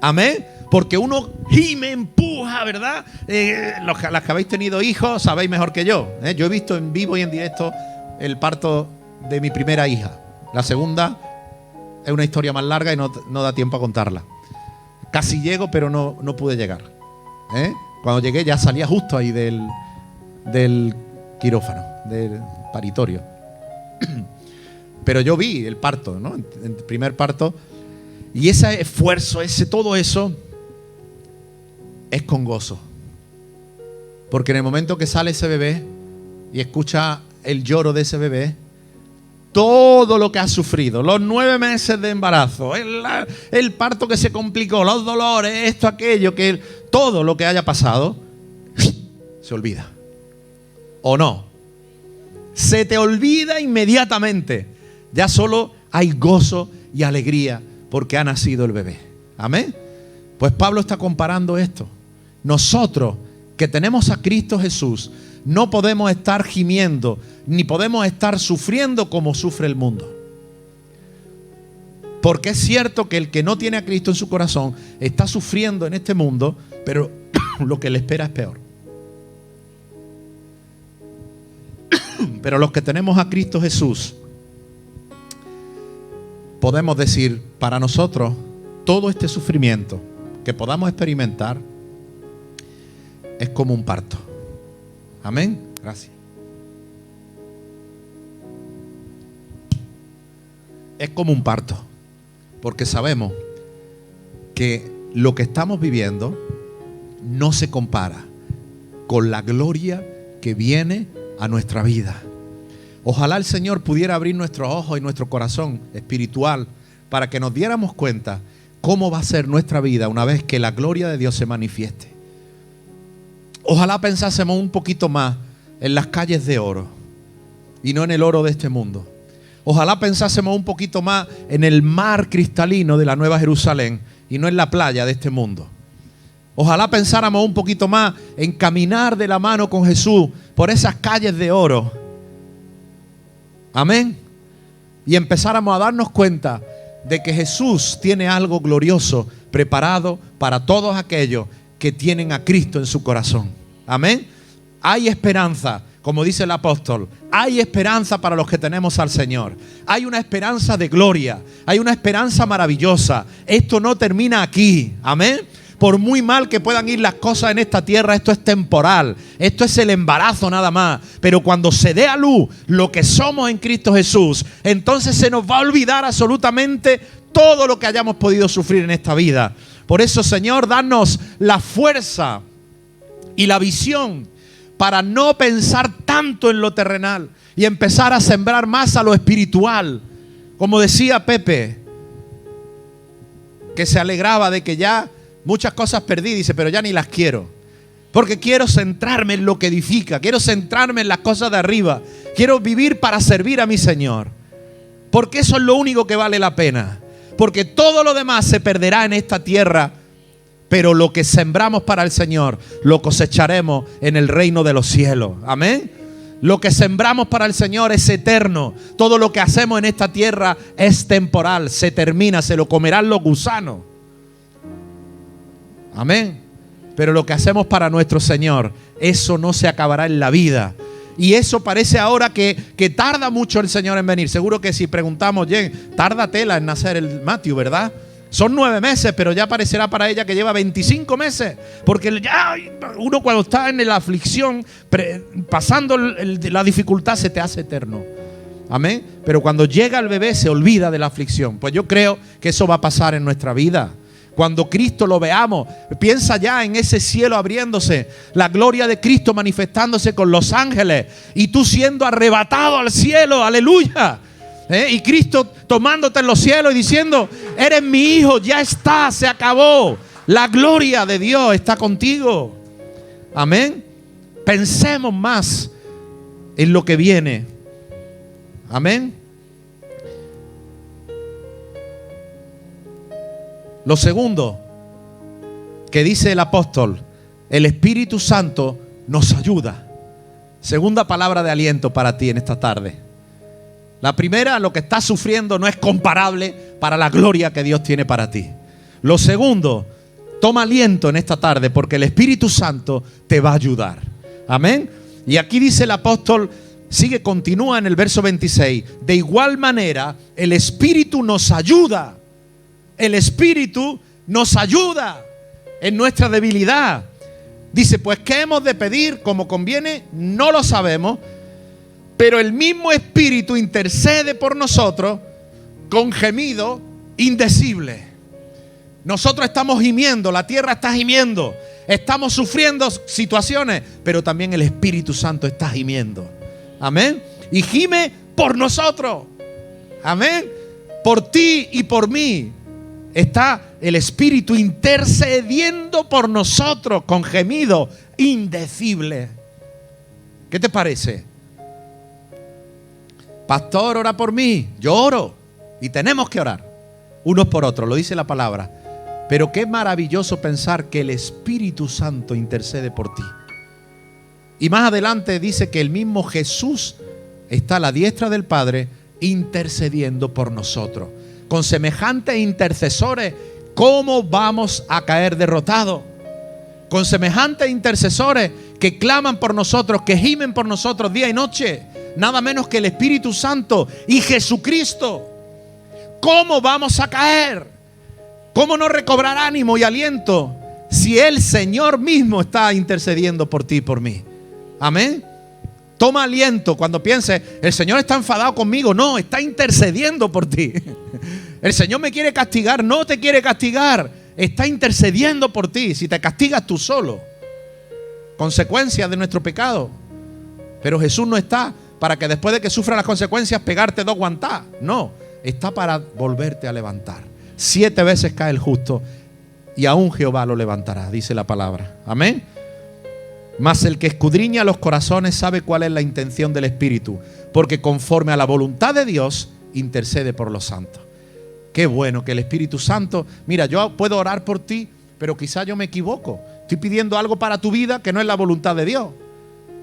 Amén. Porque uno gime, empuja, ¿verdad? Eh, las que habéis tenido hijos sabéis mejor que yo. ¿eh? Yo he visto en vivo y en directo el parto de mi primera hija. La segunda es una historia más larga y no, da tiempo a contarla. Casi llego, pero no, no pude llegar. ¿eh? Cuando llegué ya salía justo ahí del, del quirófano, del paritorio. Pero yo vi el parto, ¿no? El primer parto. Y ese esfuerzo, ese, todo eso, es con gozo. Porque en el momento que sale ese bebé y escucha el lloro de ese bebé, todo lo que ha sufrido, los nueve meses de embarazo, el, el, parto que se complicó, los dolores, esto, aquello, que todo lo que haya pasado, se olvida. ¿O no? Se te olvida inmediatamente ya solo hay gozo y alegría porque ha nacido el bebé. Amén. Pues Pablo está comparando esto. Nosotros que tenemos a Cristo Jesús, no podemos estar gimiendo, ni podemos estar sufriendo como sufre el mundo. Porque es cierto que el que no tiene a Cristo en su corazón está sufriendo en este mundo, pero lo que le espera es peor. Pero los que tenemos a Cristo Jesús, podemos decir, para nosotros, todo este sufrimiento que podamos experimentar es como un parto. Amén. Gracias. Es como un parto, porque sabemos que lo que estamos viviendo no se compara con la gloria que viene a nuestra vida. Ojalá el Señor pudiera abrir nuestros ojos y nuestro corazón espiritual para que nos diéramos cuenta cómo va a ser nuestra vida una vez que la gloria de Dios se manifieste. Ojalá pensásemos un poquito más en las calles de oro y no en el oro de este mundo. Ojalá pensásemos un poquito más en el mar cristalino de la Nueva Jerusalén y no en la playa de este mundo. Ojalá pensáramos un poquito más en caminar de la mano con Jesús por esas calles de oro Amén. Y empezáramos a darnos cuenta de que Jesús tiene algo glorioso preparado para todos aquellos que tienen a Cristo en su corazón. Amén. Hay esperanza, como dice el apóstol. Hay esperanza para los que tenemos al Señor. Hay una esperanza de gloria. Hay una esperanza maravillosa. Esto no termina aquí. Amén. Por muy mal que puedan ir las cosas en esta tierra, esto es temporal. Esto es el embarazo nada más. Pero cuando se dé a luz lo que somos en Cristo Jesús, entonces se nos va a olvidar absolutamente todo lo que hayamos podido sufrir en esta vida. Por eso, Señor, danos la fuerza y la visión para no pensar tanto en lo terrenal y empezar a sembrar más a lo espiritual. Como decía Pepe, que se alegraba de que ya muchas cosas perdí, dice, pero ya ni las quiero. Porque quiero centrarme en lo que edifica, quiero centrarme en las cosas de arriba, quiero vivir para servir a mi Señor. Porque eso es lo único que vale la pena. Porque todo lo demás se perderá en esta tierra, pero lo que sembramos para el Señor lo cosecharemos en el reino de los cielos. Amén. Lo que sembramos para el Señor es eterno. Todo lo que hacemos en esta tierra es temporal. Se termina, se lo comerán los gusanos. Amén. Pero lo que hacemos para nuestro Señor, eso no se acabará en la vida. Y eso parece ahora que, que tarda mucho el Señor en venir. Seguro que si preguntamos, Jen, tarda tela en nacer el Matthew, ¿verdad? Son nueve meses, pero ya parecerá para ella que lleva 25 meses. Porque ya uno cuando está en la aflicción, pasando la dificultad, se te hace eterno. Amén. Pero cuando llega el bebé se olvida de la aflicción. Pues yo creo que eso va a pasar en nuestra vida. Cuando Cristo lo veamos, piensa ya en ese cielo abriéndose, la gloria de Cristo manifestándose con los ángeles y tú siendo arrebatado al cielo, aleluya. ¿Eh? Y Cristo tomándote en los cielos y diciendo, eres mi hijo, ya está, se acabó. La gloria de Dios está contigo. Amén. Pensemos más en lo que viene. Amén. Lo segundo que dice el apóstol, el Espíritu Santo nos ayuda. Segunda palabra de aliento para ti en esta tarde. La primera, lo que estás sufriendo no es comparable para la gloria que Dios tiene para ti. Lo segundo, toma aliento en esta tarde porque el Espíritu Santo te va a ayudar. Amén. Y aquí dice el apóstol, sigue, continúa en el verso 26. De igual manera, el Espíritu nos ayuda. El Espíritu nos ayuda en nuestra debilidad. Dice, pues, ¿qué hemos de pedir como conviene? No lo sabemos pero el mismo Espíritu intercede por nosotros con gemido indecible. Nosotros estamos gimiendo, la tierra está gimiendo, estamos sufriendo situaciones, pero también el Espíritu Santo está gimiendo. Amén. Y gime por nosotros. Amén. Por ti y por mí está el Espíritu intercediendo por nosotros con gemido indecible. ¿Qué te parece? Pastor, ora por mí. Yo oro. Y tenemos que orar. Unos por otros, lo dice la palabra. Pero qué maravilloso pensar que el Espíritu Santo intercede por ti. Y más adelante dice que el mismo Jesús está a la diestra del Padre intercediendo por nosotros. Con semejantes intercesores, ¿cómo vamos a caer derrotados? Con semejantes intercesores que claman por nosotros, que gimen por nosotros día y noche nada menos que el Espíritu Santo y Jesucristo. ¿Cómo vamos a caer? ¿Cómo no recobrar ánimo y aliento si el Señor mismo está intercediendo por ti y por mí? Amén. Toma aliento cuando pienses, el Señor está enfadado conmigo. No, está intercediendo por ti. El Señor me quiere castigar, no te quiere castigar. Está intercediendo por ti. Si te castigas tú solo, consecuencia de nuestro pecado. Pero Jesús no está para que después de que sufra las consecuencias pegarte dos guantás. No, está para volverte a levantar. Siete veces cae el justo y aún Jehová lo levantará, dice la palabra. Amén. Mas el que escudriña los corazones sabe cuál es la intención del Espíritu, porque conforme a la voluntad de Dios intercede por los santos. Qué bueno que el Espíritu Santo, mira, yo puedo orar por ti, pero quizá yo me equivoco. Estoy pidiendo algo para tu vida que no es la voluntad de Dios.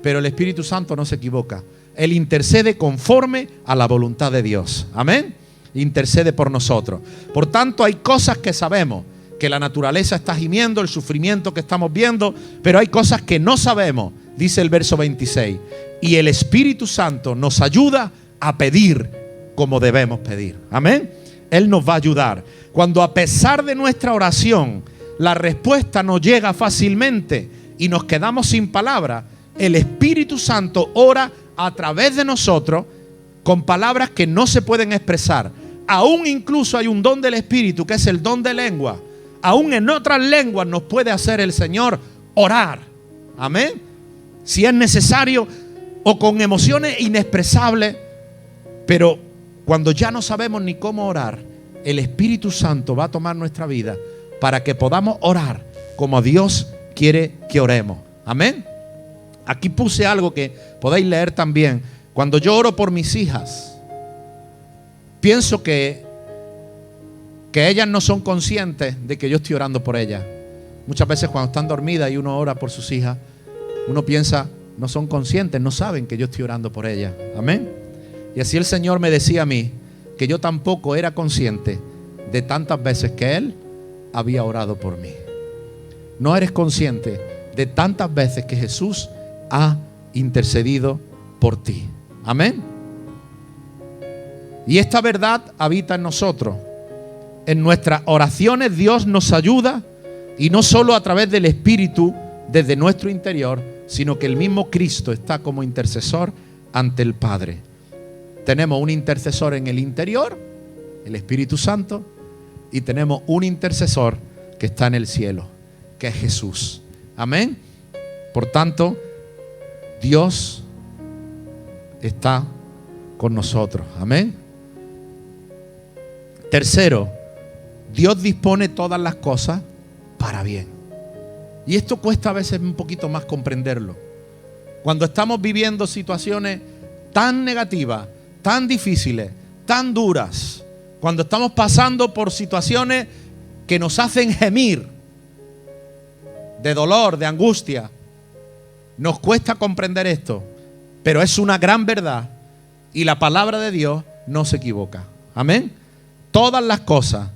Pero el Espíritu Santo no se equivoca. Él intercede conforme a la voluntad de Dios. Amén. Intercede por nosotros. Por tanto, hay cosas que sabemos, que la naturaleza está gimiendo, el sufrimiento que estamos viendo, pero hay cosas que no sabemos, dice el verso 26. Y el Espíritu Santo nos ayuda a pedir como debemos pedir. Amén. Él nos va a ayudar. Cuando a pesar de nuestra oración la respuesta no llega fácilmente y nos quedamos sin palabras, el Espíritu Santo ora a través de nosotros con palabras que no se pueden expresar. Aún incluso hay un don del Espíritu que es el don de lengua. Aún en otras lenguas nos puede hacer el Señor orar. Amén. Si es necesario o con emociones inexpresables. Pero cuando ya no sabemos ni cómo orar, el Espíritu Santo va a tomar nuestra vida para que podamos orar como Dios quiere que oremos. Amén. Aquí puse algo que podéis leer también. Cuando yo oro por mis hijas, pienso que, que ellas no son conscientes de que yo estoy orando por ellas. Muchas veces cuando están dormidas y uno ora por sus hijas, uno piensa, no son conscientes, no saben que yo estoy orando por ellas. Amén. Y así el Señor me decía a mí que yo tampoco era consciente de tantas veces que Él había orado por mí. No eres consciente de tantas veces que Jesús ha intercedido por ti. Amén. Y esta verdad habita en nosotros. En nuestras oraciones Dios nos ayuda y no solo a través del Espíritu desde nuestro interior, sino que el mismo Cristo está como intercesor ante el Padre. Tenemos un intercesor en el interior, el Espíritu Santo, y tenemos un intercesor que está en el cielo, que es Jesús. Amén. Por tanto, Dios está con nosotros. Amén. Tercero, Dios dispone todas las cosas para bien. Y esto cuesta a veces un poquito más comprenderlo. Cuando estamos viviendo situaciones tan negativas, tan difíciles, tan duras, cuando estamos pasando por situaciones que nos hacen gemir de dolor, de angustia, nos cuesta comprender esto, pero es una gran verdad y la palabra de Dios no se equivoca. Amén. Todas las cosas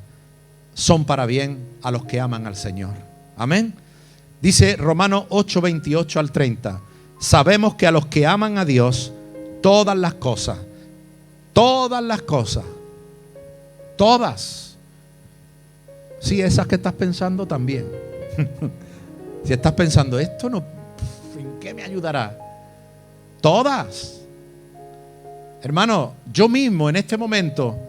son para bien a los que aman al Señor. Amén. Dice Romanos 8, 28 al 30. Sabemos que a los que aman a Dios, todas las cosas, todas las cosas, todas, sí, esas que estás pensando también. si estás pensando, esto no, ¿en qué me ayudará? Todas. Hermano, yo mismo en este momento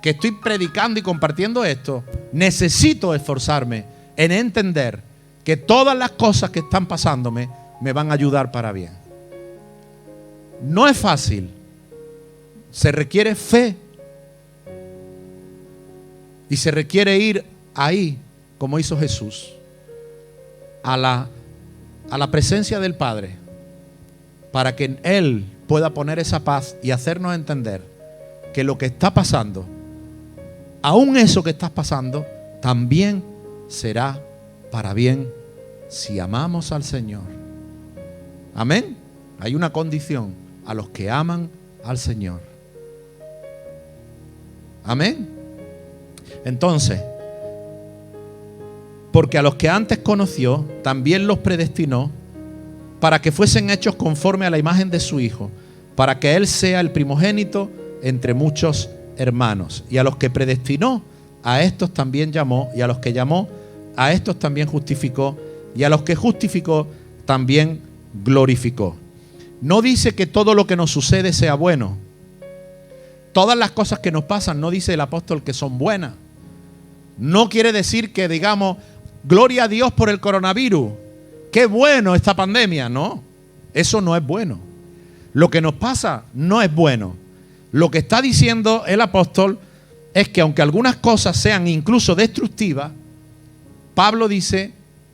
que estoy predicando y compartiendo esto, necesito esforzarme en entender que todas las cosas que están pasándome me van a ayudar para bien. No es fácil. Se requiere fe. Y se requiere ir ahí, como hizo Jesús, a la, a la presencia del Padre, para que Él pueda poner esa paz y hacernos entender que lo que está pasando, aún eso que estás pasando, también será para bien si amamos al Señor. Amén. Hay una condición a los que aman al Señor. Amén. Entonces, porque a los que antes conoció, también los predestinó para que fuesen hechos conforme a la imagen de su Hijo, para que Él sea el primogénito entre muchos hermanos. Y a los que predestinó, a estos también llamó, y a los que llamó, a estos también justificó, y a los que justificó, también glorificó. No dice que todo lo que nos sucede sea bueno. Todas las cosas que nos pasan, no dice el apóstol que son buenas. No quiere decir que digamos, gloria a Dios por el coronavirus. Qué bueno esta pandemia. No, eso no es bueno. Lo que nos pasa no es bueno. Lo que está diciendo el apóstol es que aunque algunas cosas sean incluso destructivas, Pablo dice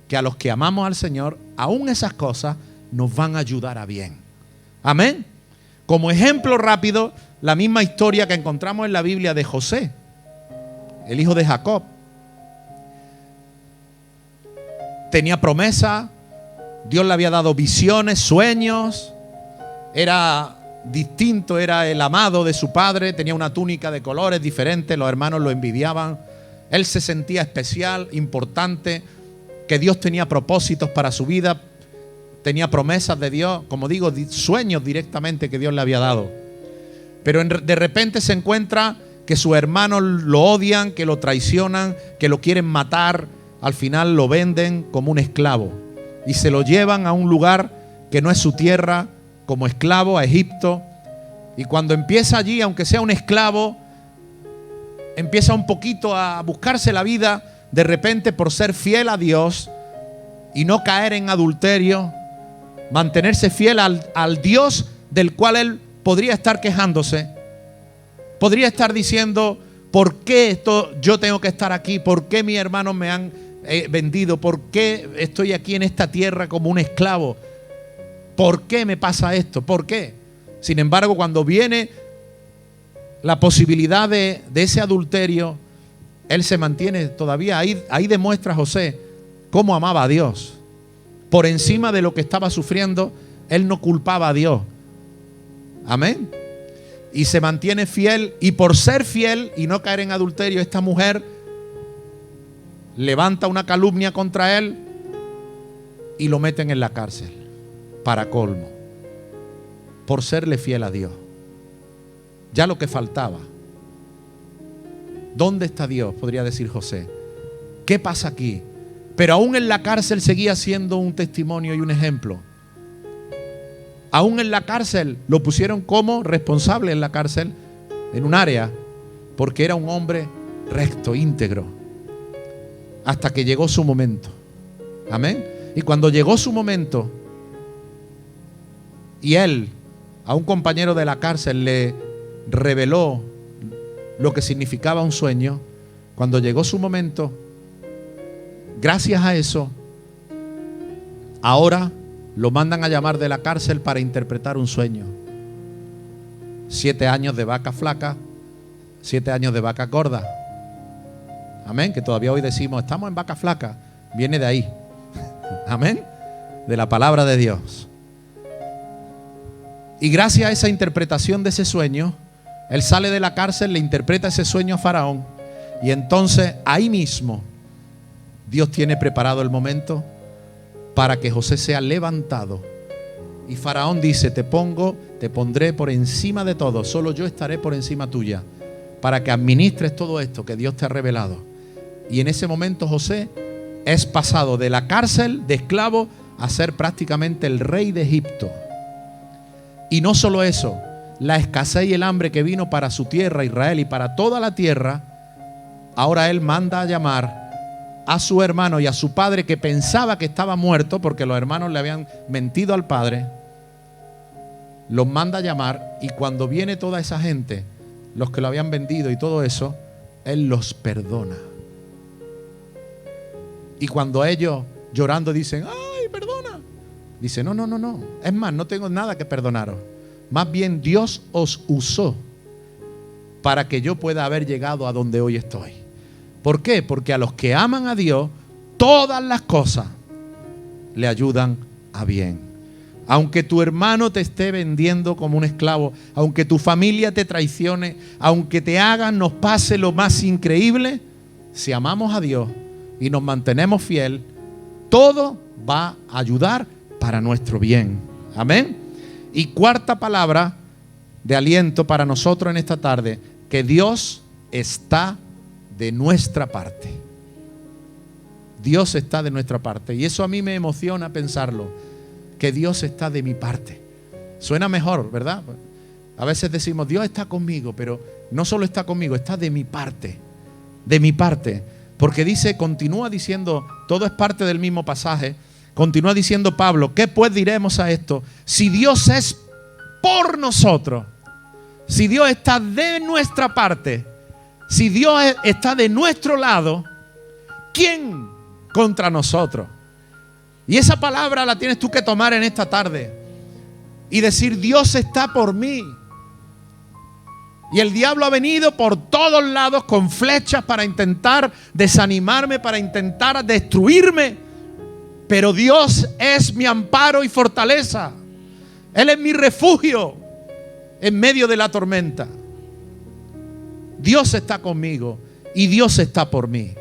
que a los que amamos al Señor, aún esas cosas nos van a ayudar a bien. Amén. Como ejemplo rápido, la misma historia que encontramos en la Biblia de José, el hijo de Jacob. Tenía promesa, Dios le había dado visiones, sueños, era distinto, era el amado de su padre, tenía una túnica de colores diferentes, los hermanos lo envidiaban, él se sentía especial, importante, que Dios tenía propósitos para su vida, tenía promesas de Dios, como digo, sueños directamente que Dios le había dado. Pero de repente se encuentra que sus hermanos lo odian, que lo traicionan, que lo quieren matar, al final lo venden como un esclavo y se lo llevan a un lugar que no es su tierra, como esclavo a Egipto. Y cuando empieza allí, aunque sea un esclavo, empieza un poquito a buscarse la vida de repente por ser fiel a Dios y no caer en adulterio, mantenerse fiel al, Dios del cual él podría estar quejándose, podría estar diciendo, ¿por qué esto, yo tengo que estar aquí? ¿Por qué mis hermanos me han eh, vendido? ¿Por qué estoy aquí en esta tierra como un esclavo? ¿Por qué me pasa esto? ¿Por qué? Sin embargo, cuando viene la posibilidad de, ese adulterio, él se mantiene todavía. Ahí, ahí demuestra José cómo amaba a Dios. Por encima de lo que estaba sufriendo, él no culpaba a Dios. Amén. Y se mantiene fiel. Y por ser fiel y no caer en adulterio, esta mujer levanta una calumnia contra él y lo meten en la cárcel. Para colmo. Por serle fiel a Dios. Ya lo que faltaba. ¿Dónde está Dios? Podría decir José. ¿Qué pasa aquí? Pero aún en la cárcel seguía siendo un testimonio y un ejemplo. Aún en la cárcel lo pusieron como responsable en la cárcel, en un área, porque era un hombre recto, íntegro, hasta que llegó su momento. Amén. Y cuando llegó su momento, y él a un compañero de la cárcel le reveló lo que significaba un sueño, cuando llegó su momento, gracias a eso, ahora lo mandan a llamar de la cárcel para interpretar un sueño. Siete años de vaca flaca, siete años de vaca gorda. Amén, que todavía hoy decimos, estamos en vaca flaca, viene de ahí. Amén, de la palabra de Dios. Y gracias a esa interpretación de ese sueño, él sale de la cárcel, le interpreta ese sueño a Faraón. Y entonces ahí mismo Dios tiene preparado el momento para que José sea levantado. Y Faraón dice, te pongo, te pondré por encima de todo, solo yo estaré por encima tuya, para que administres todo esto que Dios te ha revelado. Y en ese momento José es pasado de la cárcel de esclavo a ser prácticamente el rey de Egipto. Y no solo eso, la escasez y el hambre que vino para su tierra, Israel, y para toda la tierra, ahora él manda a llamar a su hermano y a su padre que pensaba que estaba muerto porque los hermanos le habían mentido al padre. Los manda a llamar y cuando viene toda esa gente, los que lo habían vendido y todo eso, él los perdona. Y cuando ellos llorando dicen, perdona, dice, no, no, no, no. Es más, no tengo nada que perdonaros. Más bien Dios os usó para que yo pueda haber llegado a donde hoy estoy. ¿Por qué? Porque a los que aman a Dios, todas las cosas le ayudan a bien. Aunque tu hermano te esté vendiendo como un esclavo, aunque tu familia te traicione, aunque te hagan, nos pase lo más increíble, si amamos a Dios y nos mantenemos fiel, todo va a ayudar para nuestro bien. Amén. Y cuarta palabra de aliento para nosotros en esta tarde, que Dios está de nuestra parte. Dios está de nuestra parte. Y eso a mí me emociona pensarlo, que Dios está de mi parte. Suena mejor, ¿verdad? A veces decimos, Dios está conmigo, pero no solo está conmigo, está de mi parte. De mi parte. Porque dice, continúa diciendo, todo es parte del mismo pasaje. Continúa diciendo Pablo, ¿qué pues diremos a esto? Si Dios es por nosotros, si Dios está de nuestra parte, si Dios está de nuestro lado, ¿quién contra nosotros? Y esa palabra la tienes tú que tomar en esta tarde y decir, Dios está por mí. Y el diablo ha venido por todos lados con flechas para intentar desanimarme, para intentar destruirme. Pero Dios es mi amparo y fortaleza. Él es mi refugio en medio de la tormenta. Dios está conmigo y Dios está por mí.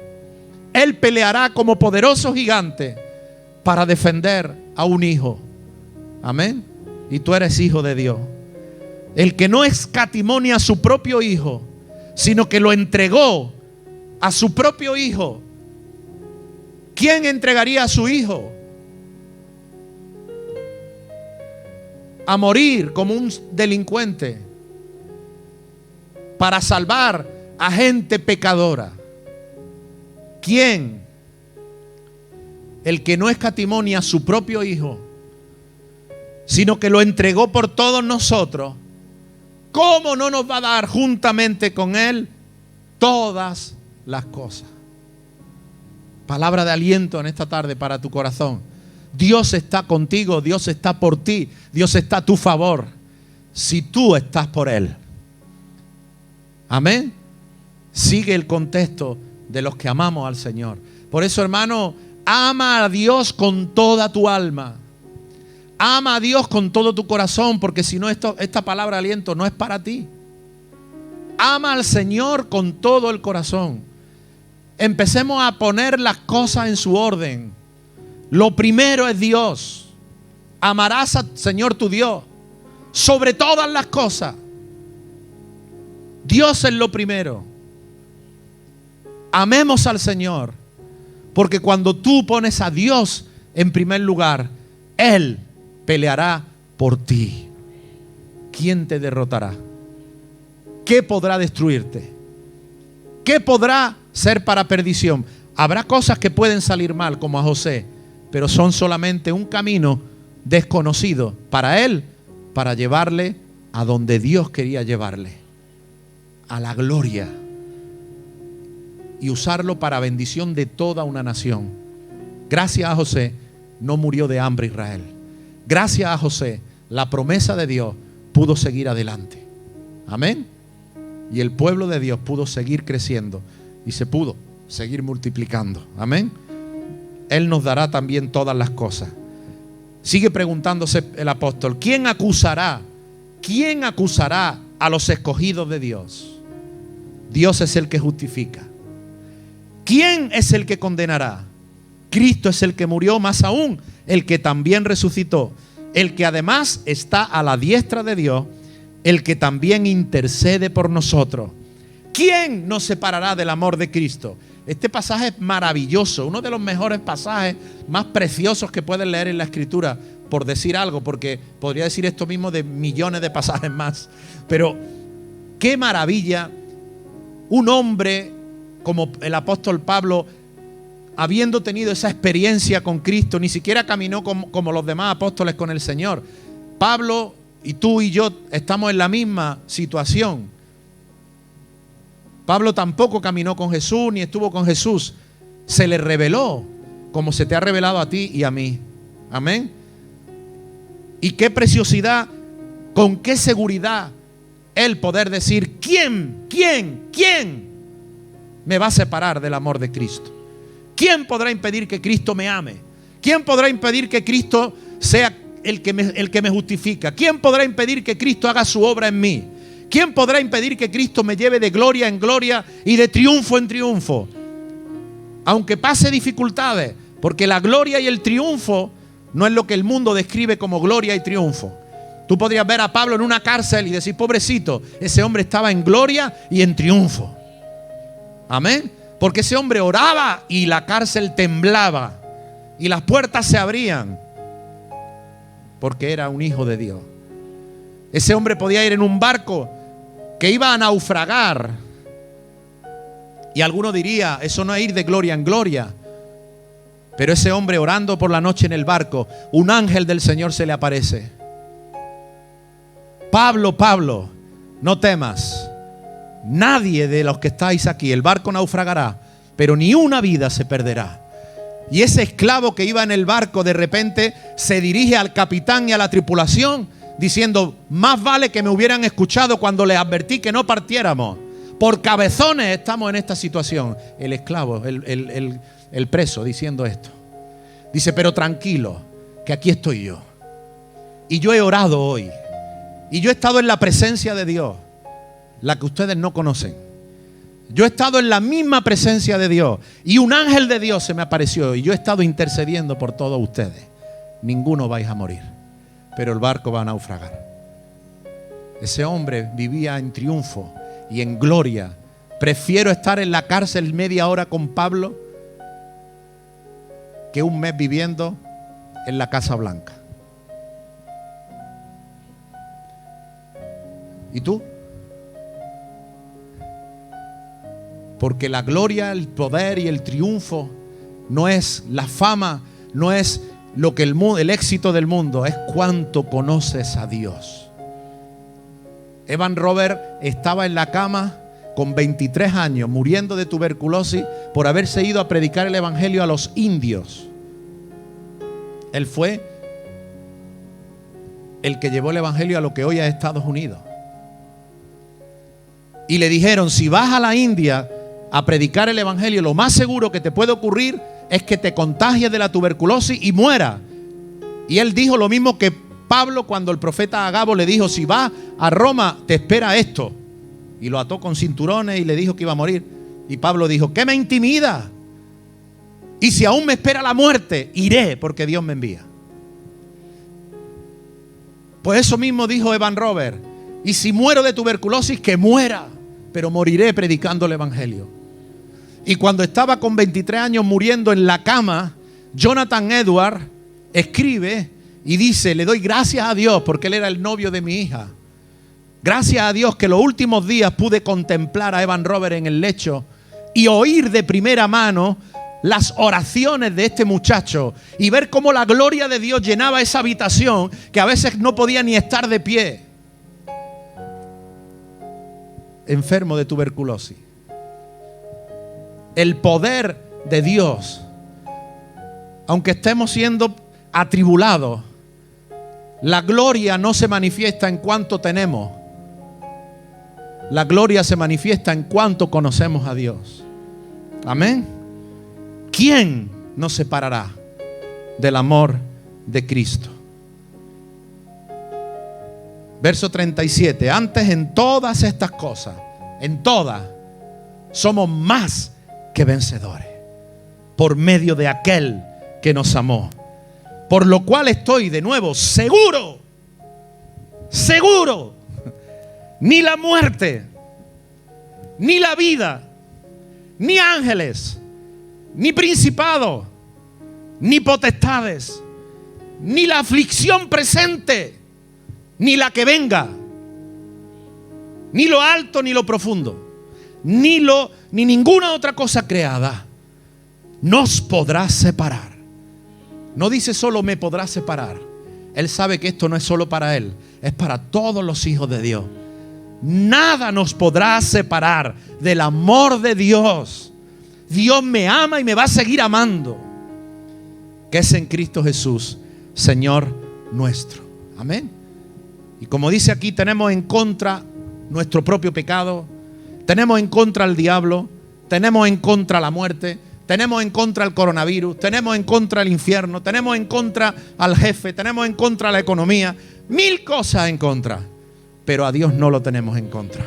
Él peleará como poderoso gigante para defender a un hijo. Amén. Y tú eres hijo de Dios. El que no escatimonia a su propio hijo, sino que lo entregó a su propio hijo. ¿Quién entregaría a su hijo? A morir como un delincuente para salvar a gente pecadora. ¿Quién? El que no escatimonia a su propio hijo, sino que lo entregó por todos nosotros. ¿Cómo no nos va a dar juntamente con él todas las cosas? Palabra de aliento en esta tarde para tu corazón. Dios está contigo, Dios está por ti, Dios está a tu favor, si tú estás por Él. Amén. Sigue el contexto de los que amamos al Señor. Por eso, hermano, ama a Dios con toda tu alma. Ama a Dios con todo tu corazón, porque si no, esto, esta palabra aliento no es para ti. Ama al Señor con todo el corazón. Empecemos a poner las cosas en su orden. Lo primero es Dios. Amarás al Señor tu Dios sobre todas las cosas. Dios es lo primero. Amemos al Señor, porque cuando tú pones a Dios en primer lugar, Él peleará por ti. ¿Quién te derrotará? ¿Qué podrá destruirte? ¿Qué podrá ser para perdición? Habrá cosas que pueden salir mal, como a José, pero son solamente un camino desconocido para él, para llevarle a donde Dios quería llevarle a la gloria y usarlo para bendición de toda una nación. Gracias a José no murió de hambre Israel. Gracias a José la promesa de Dios pudo seguir adelante. Amén. Y el pueblo de Dios pudo seguir creciendo y se pudo seguir multiplicando. Amén. Él nos dará también todas las cosas. Sigue preguntándose el apóstol, ¿quién acusará? ¿Quién acusará a los escogidos de Dios? Dios es el que justifica. ¿Quién es el que condenará? Cristo es el que murió, más aún, el que también resucitó, el que además está a la diestra de Dios, el que también intercede por nosotros. ¿Quién nos separará del amor de Cristo? Este pasaje es maravilloso, uno de los mejores pasajes más preciosos que pueden leer en la Escritura, por decir algo, porque podría decir esto mismo de millones de pasajes más. Pero qué maravilla un hombre como el apóstol Pablo, habiendo tenido esa experiencia con Cristo, ni siquiera caminó como, como, los demás apóstoles con el Señor. Pablo y tú y yo estamos en la misma situación. Pablo tampoco caminó con Jesús ni estuvo con Jesús. Se le reveló como se te ha revelado a ti y a mí. Amén. Y qué preciosidad, con qué seguridad el poder decir, ¿quién, quién, quién me va a separar del amor de Cristo? ¿Quién podrá impedir que Cristo me ame? ¿Quién podrá impedir que Cristo sea el que, me, el que me justifica? ¿Quién podrá impedir que Cristo haga su obra en mí? ¿Quién podrá impedir que Cristo me lleve de gloria en gloria y de triunfo en triunfo? Aunque pase dificultades, porque la gloria y el triunfo no es lo que el mundo describe como gloria y triunfo. Tú podrías ver a Pablo en una cárcel y decir, pobrecito, ese hombre estaba en gloria y en triunfo. Amén. Porque ese hombre oraba y la cárcel temblaba y las puertas se abrían. Porque era un hijo de Dios. Ese hombre podía ir en un barco que iba a naufragar. Y alguno diría, eso no es ir de gloria en gloria. Pero ese hombre orando por la noche en el barco, un ángel del Señor se le aparece Pablo, Pablo, no temas. Nadie de los que estáis aquí, el barco naufragará, pero ni una vida se perderá. Y ese esclavo que iba en el barco de repente se dirige al capitán y a la tripulación diciendo, más vale que me hubieran escuchado cuando les advertí que no partiéramos. Por cabezones estamos en esta situación. El esclavo, el, el preso diciendo esto. Dice, pero tranquilo, que aquí estoy yo. Y yo he orado hoy. Y yo he estado en la presencia de Dios, la que ustedes no conocen. Yo he estado en la misma presencia de Dios y un ángel de Dios se me apareció y yo he estado intercediendo por todos ustedes. Ninguno vais a morir, pero el barco va a naufragar. Ese hombre vivía en triunfo y en gloria Prefiero estar en la cárcel media hora con Pablo que un mes viviendo en la Casa Blanca. ¿Y tú? Porque la gloria, el poder y el triunfo no es la fama, no es lo que el, el éxito del mundo, es cuánto conoces a Dios. Evan Robert estaba en la cama con 23 años, muriendo de tuberculosis por haberse ido a predicar el Evangelio a los indios. Él fue el que llevó el Evangelio a lo que hoy es Estados Unidos. Y le dijeron, si vas a la India a predicar el Evangelio, lo más seguro que te puede ocurrir es que te contagies de la tuberculosis y muera. Y él dijo lo mismo que Pablo cuando el profeta Agabo le dijo, si vas a Roma, te espera esto. Y lo ató con cinturones y le dijo que iba a morir. Y Pablo dijo, ¿qué me intimida? Y si aún me espera la muerte, iré porque Dios me envía. Pues eso mismo dijo Evan Robert. Y si muero de tuberculosis, que muera, pero moriré predicando el Evangelio. Y cuando estaba con 23 años muriendo en la cama, Jonathan Edward escribe y dice, le doy gracias a Dios porque él era el novio de mi hija. Gracias a Dios que los últimos días pude contemplar a Evan Robert en el lecho y oír de primera mano las oraciones de este muchacho y ver cómo la gloria de Dios llenaba esa habitación que a veces no podía ni estar de pie. Enfermo de tuberculosis el poder de Dios, aunque estemos siendo atribulados, la gloria no se manifiesta en cuanto tenemos. La gloria se manifiesta en cuanto conocemos a Dios. Amén. ¿Quién nos separará del amor de Cristo? Verso 37. Antes en todas estas cosas, en todas, somos más que vencedores por medio de aquel que nos amó. Por lo cual estoy de nuevo seguro, seguro, ni la muerte, ni la vida, ni ángeles, ni principado, ni potestades, ni la aflicción presente, ni la que venga, ni lo alto ni lo profundo ni lo ni ninguna otra cosa creada nos podrá separar. No dice solo me podrá separar. Él sabe que esto no es solo para él, es para todos los hijos de Dios. Nada nos podrá separar del amor de Dios. Dios me ama y me va a seguir amando. Que es en Cristo Jesús, Señor nuestro. Amén. Y como dice aquí, tenemos en contra nuestro propio pecado, tenemos en contra al diablo, tenemos en contra la muerte, tenemos en contra el coronavirus, tenemos en contra el infierno, tenemos en contra al jefe, tenemos en contra la economía, mil cosas en contra. Pero a Dios no lo tenemos en contra.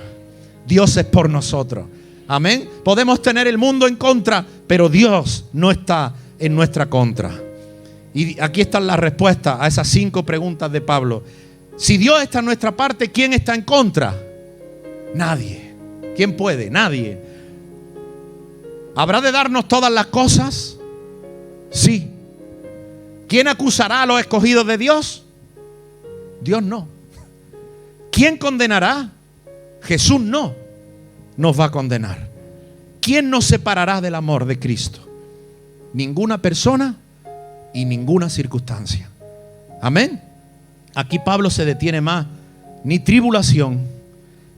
Dios es por nosotros. Amén. Podemos tener el mundo en contra, pero Dios no está en nuestra contra. Y aquí están las respuestas a esas cinco preguntas de Pablo. Si Dios está en nuestra parte, ¿quién está en contra? Nadie. ¿Quién puede? Nadie. ¿Habrá de darnos todas las cosas? Sí. ¿Quién acusará a los escogidos de Dios? Dios no. ¿Quién condenará? Jesús no nos va a condenar. ¿Quién nos separará del amor de Cristo? Ninguna persona y ninguna circunstancia. Amén. Aquí Pablo se detiene más. Ni tribulación,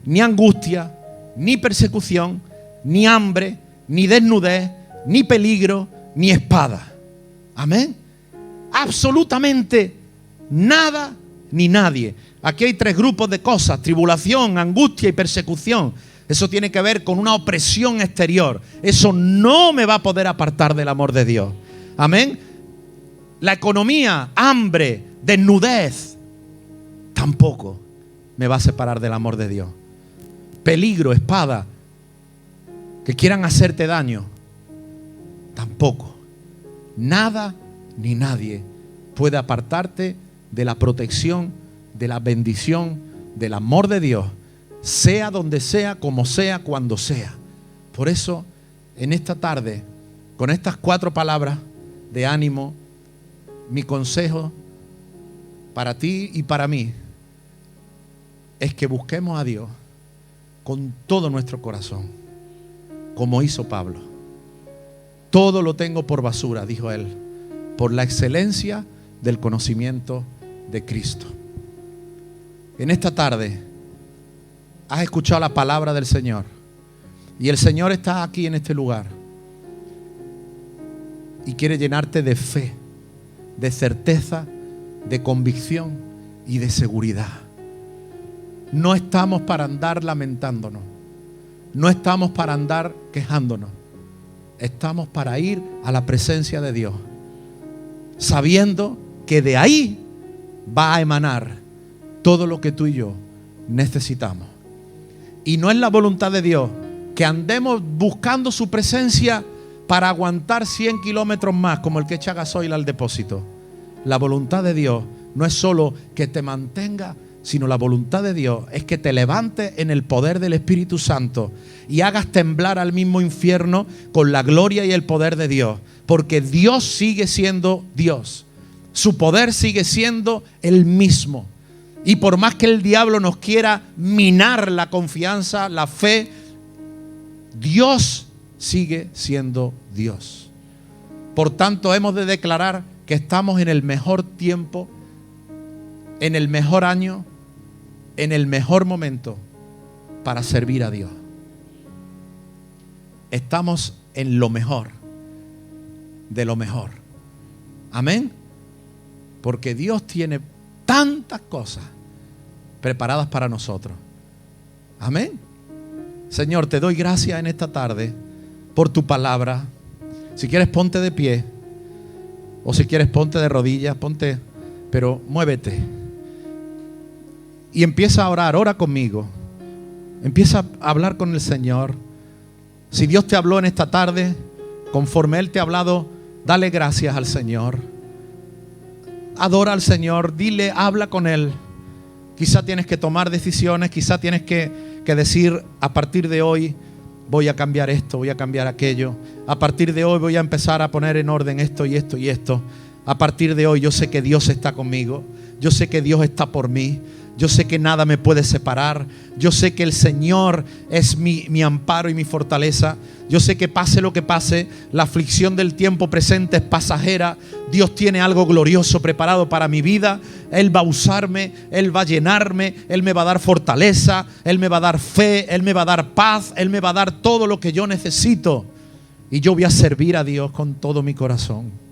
ni angustia, ni persecución, ni hambre, ni desnudez, ni peligro, ni espada. Amén. Absolutamente nada ni nadie. Aquí hay tres grupos de cosas, tribulación, angustia y persecución. Eso tiene que ver con una opresión exterior. Eso no me va a poder apartar del amor de Dios. Amén. La economía, hambre, desnudez, tampoco me va a separar del amor de Dios peligro, espada, que quieran hacerte daño. Tampoco. Nada ni nadie puede apartarte de la protección, de la bendición, del amor de Dios, sea donde sea, como sea, cuando sea. Por eso, en esta tarde, con estas cuatro palabras de ánimo, mi consejo para ti y para mí es que busquemos a Dios con todo nuestro corazón, como hizo Pablo. Todo lo tengo por basura, dijo él, por la excelencia del conocimiento de Cristo. En esta tarde has escuchado la palabra del Señor y el Señor está aquí en este lugar y quiere llenarte de fe, de certeza, de convicción y de seguridad. No estamos para andar lamentándonos. No estamos para andar quejándonos. Estamos para ir a la presencia de Dios, sabiendo que de ahí va a emanar todo lo que tú y yo necesitamos. Y no es la voluntad de Dios que andemos buscando su presencia para aguantar 100 kilómetros más, como el que echa gasoil al depósito. La voluntad de Dios no es solo que te mantenga, sino la voluntad de Dios es que te levantes en el poder del Espíritu Santo y hagas temblar al mismo infierno con la gloria y el poder de Dios. Porque Dios sigue siendo Dios. Su poder sigue siendo el mismo. Y por más que el diablo nos quiera minar la confianza, la fe, Dios sigue siendo Dios. Por tanto, hemos de declarar que estamos en el mejor tiempo, en el mejor año, en el mejor momento para servir a Dios. Estamos en lo mejor, de lo mejor. Amén. Porque Dios tiene tantas cosas preparadas para nosotros. Amén. Señor, te doy gracias en esta tarde por tu palabra. Si quieres, ponte de pie. O si quieres, ponte de rodillas, ponte, pero muévete. Y empieza a orar, ora conmigo. Empieza a hablar con el Señor. Si Dios te habló en esta tarde, conforme Él te ha hablado, dale gracias al Señor. Adora al Señor, dile, habla con Él. Quizá tienes que tomar decisiones, quizá tienes que, que decir a partir de hoy, voy a cambiar esto, voy a cambiar aquello. A partir de hoy voy a empezar a poner en orden esto y esto y esto. A partir de hoy yo sé que Dios está conmigo. Yo sé que Dios está por mí. Yo sé que nada me puede separar. Yo sé que el Señor es mi, mi, amparo y mi fortaleza. Yo sé que pase lo que pase, la aflicción del tiempo presente es pasajera. Dios tiene algo glorioso preparado para mi vida. Él va a usarme, Él va a llenarme, Él me va a dar fortaleza, Él me va a dar fe, Él me va a dar paz, Él me va a dar todo lo que yo necesito. Y yo voy a servir a Dios con todo mi corazón.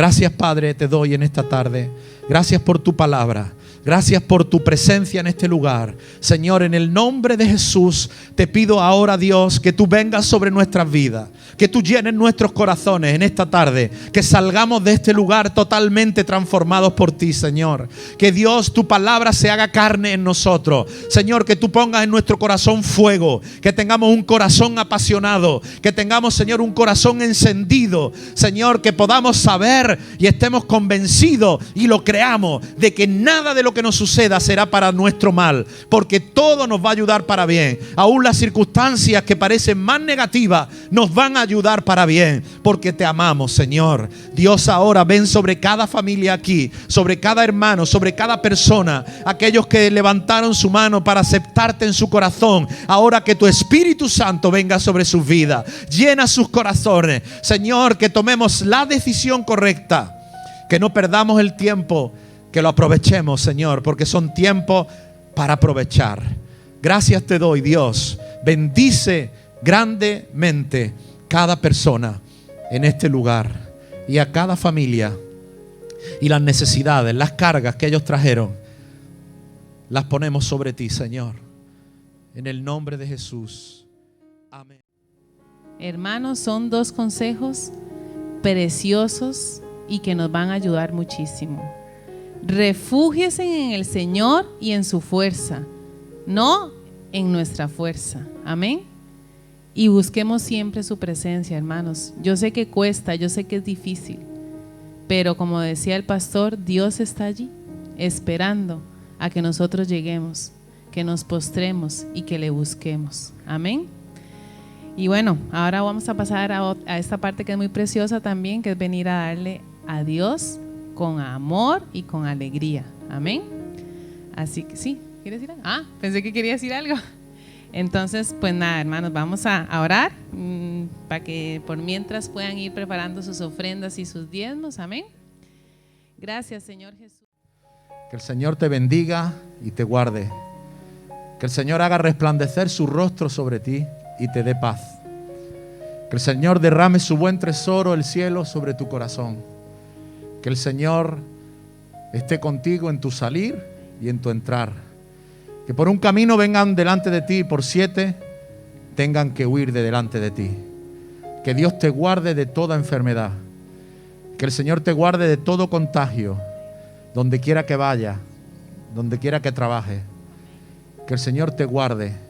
Gracias Padre, te doy en esta tarde. Gracias por tu palabra. Gracias por tu presencia en este lugar. Señor, en el nombre de Jesús, te pido ahora, Dios, que tú vengas sobre nuestras vidas, que tú llenes nuestros corazones en esta tarde, que salgamos de este lugar totalmente transformados por ti, Señor. Que Dios, tu palabra se haga carne en nosotros. Señor, que tú pongas en nuestro corazón fuego, que tengamos un corazón apasionado, que tengamos, Señor, un corazón encendido. Señor, que podamos saber y estemos convencidos y lo creamos de que nada de lo que nos suceda será para nuestro mal, porque todo nos va a ayudar para bien. Aún las circunstancias que parecen más negativas nos van a ayudar para bien, porque te amamos, Señor. Dios ahora ven sobre cada familia aquí, sobre cada hermano, sobre cada persona, aquellos que levantaron su mano para aceptarte en su corazón. Ahora que tu Espíritu Santo venga sobre sus vidas, llena sus corazones. Señor, que tomemos la decisión correcta, que no perdamos el tiempo que lo aprovechemos, Señor, porque son tiempos para aprovechar. Gracias te doy, Dios. Bendice grandemente cada persona en este lugar y a cada familia y las necesidades, las cargas que ellos trajeron, las ponemos sobre ti, Señor. En el nombre de Jesús. Amén. Hermanos, son dos consejos preciosos y que nos van a ayudar muchísimo. Refúgiese en el Señor y en su fuerza, no en nuestra fuerza. Amén. Y busquemos siempre su presencia, hermanos. Yo sé que cuesta, yo sé que es difícil, pero como decía el pastor, Dios está allí, esperando a que nosotros lleguemos, que nos postremos y que le busquemos. Amén. Y bueno, ahora vamos a pasar a, esta parte que es muy preciosa también, que es venir a darle a Dios con amor y con alegría. Amén. Así que sí, ¿quieres decir algo? Ah, pensé que quería decir algo. Entonces, pues nada, hermanos, vamos a, a orar mm, para que por mientras puedan ir preparando sus ofrendas y sus diezmos. Amén. Gracias, Señor Jesús. Que el Señor te bendiga y te guarde. Que el Señor haga resplandecer su rostro sobre ti y te dé paz. Que el Señor derrame su buen tesoro, el cielo, sobre tu corazón. Que el Señor esté contigo en tu salir y en tu entrar. Que por un camino vengan delante de ti y por siete tengan que huir de delante de ti. Que Dios te guarde de toda enfermedad. Que el Señor te guarde de todo contagio donde quiera que vaya, donde quiera que trabaje. Que el Señor te guarde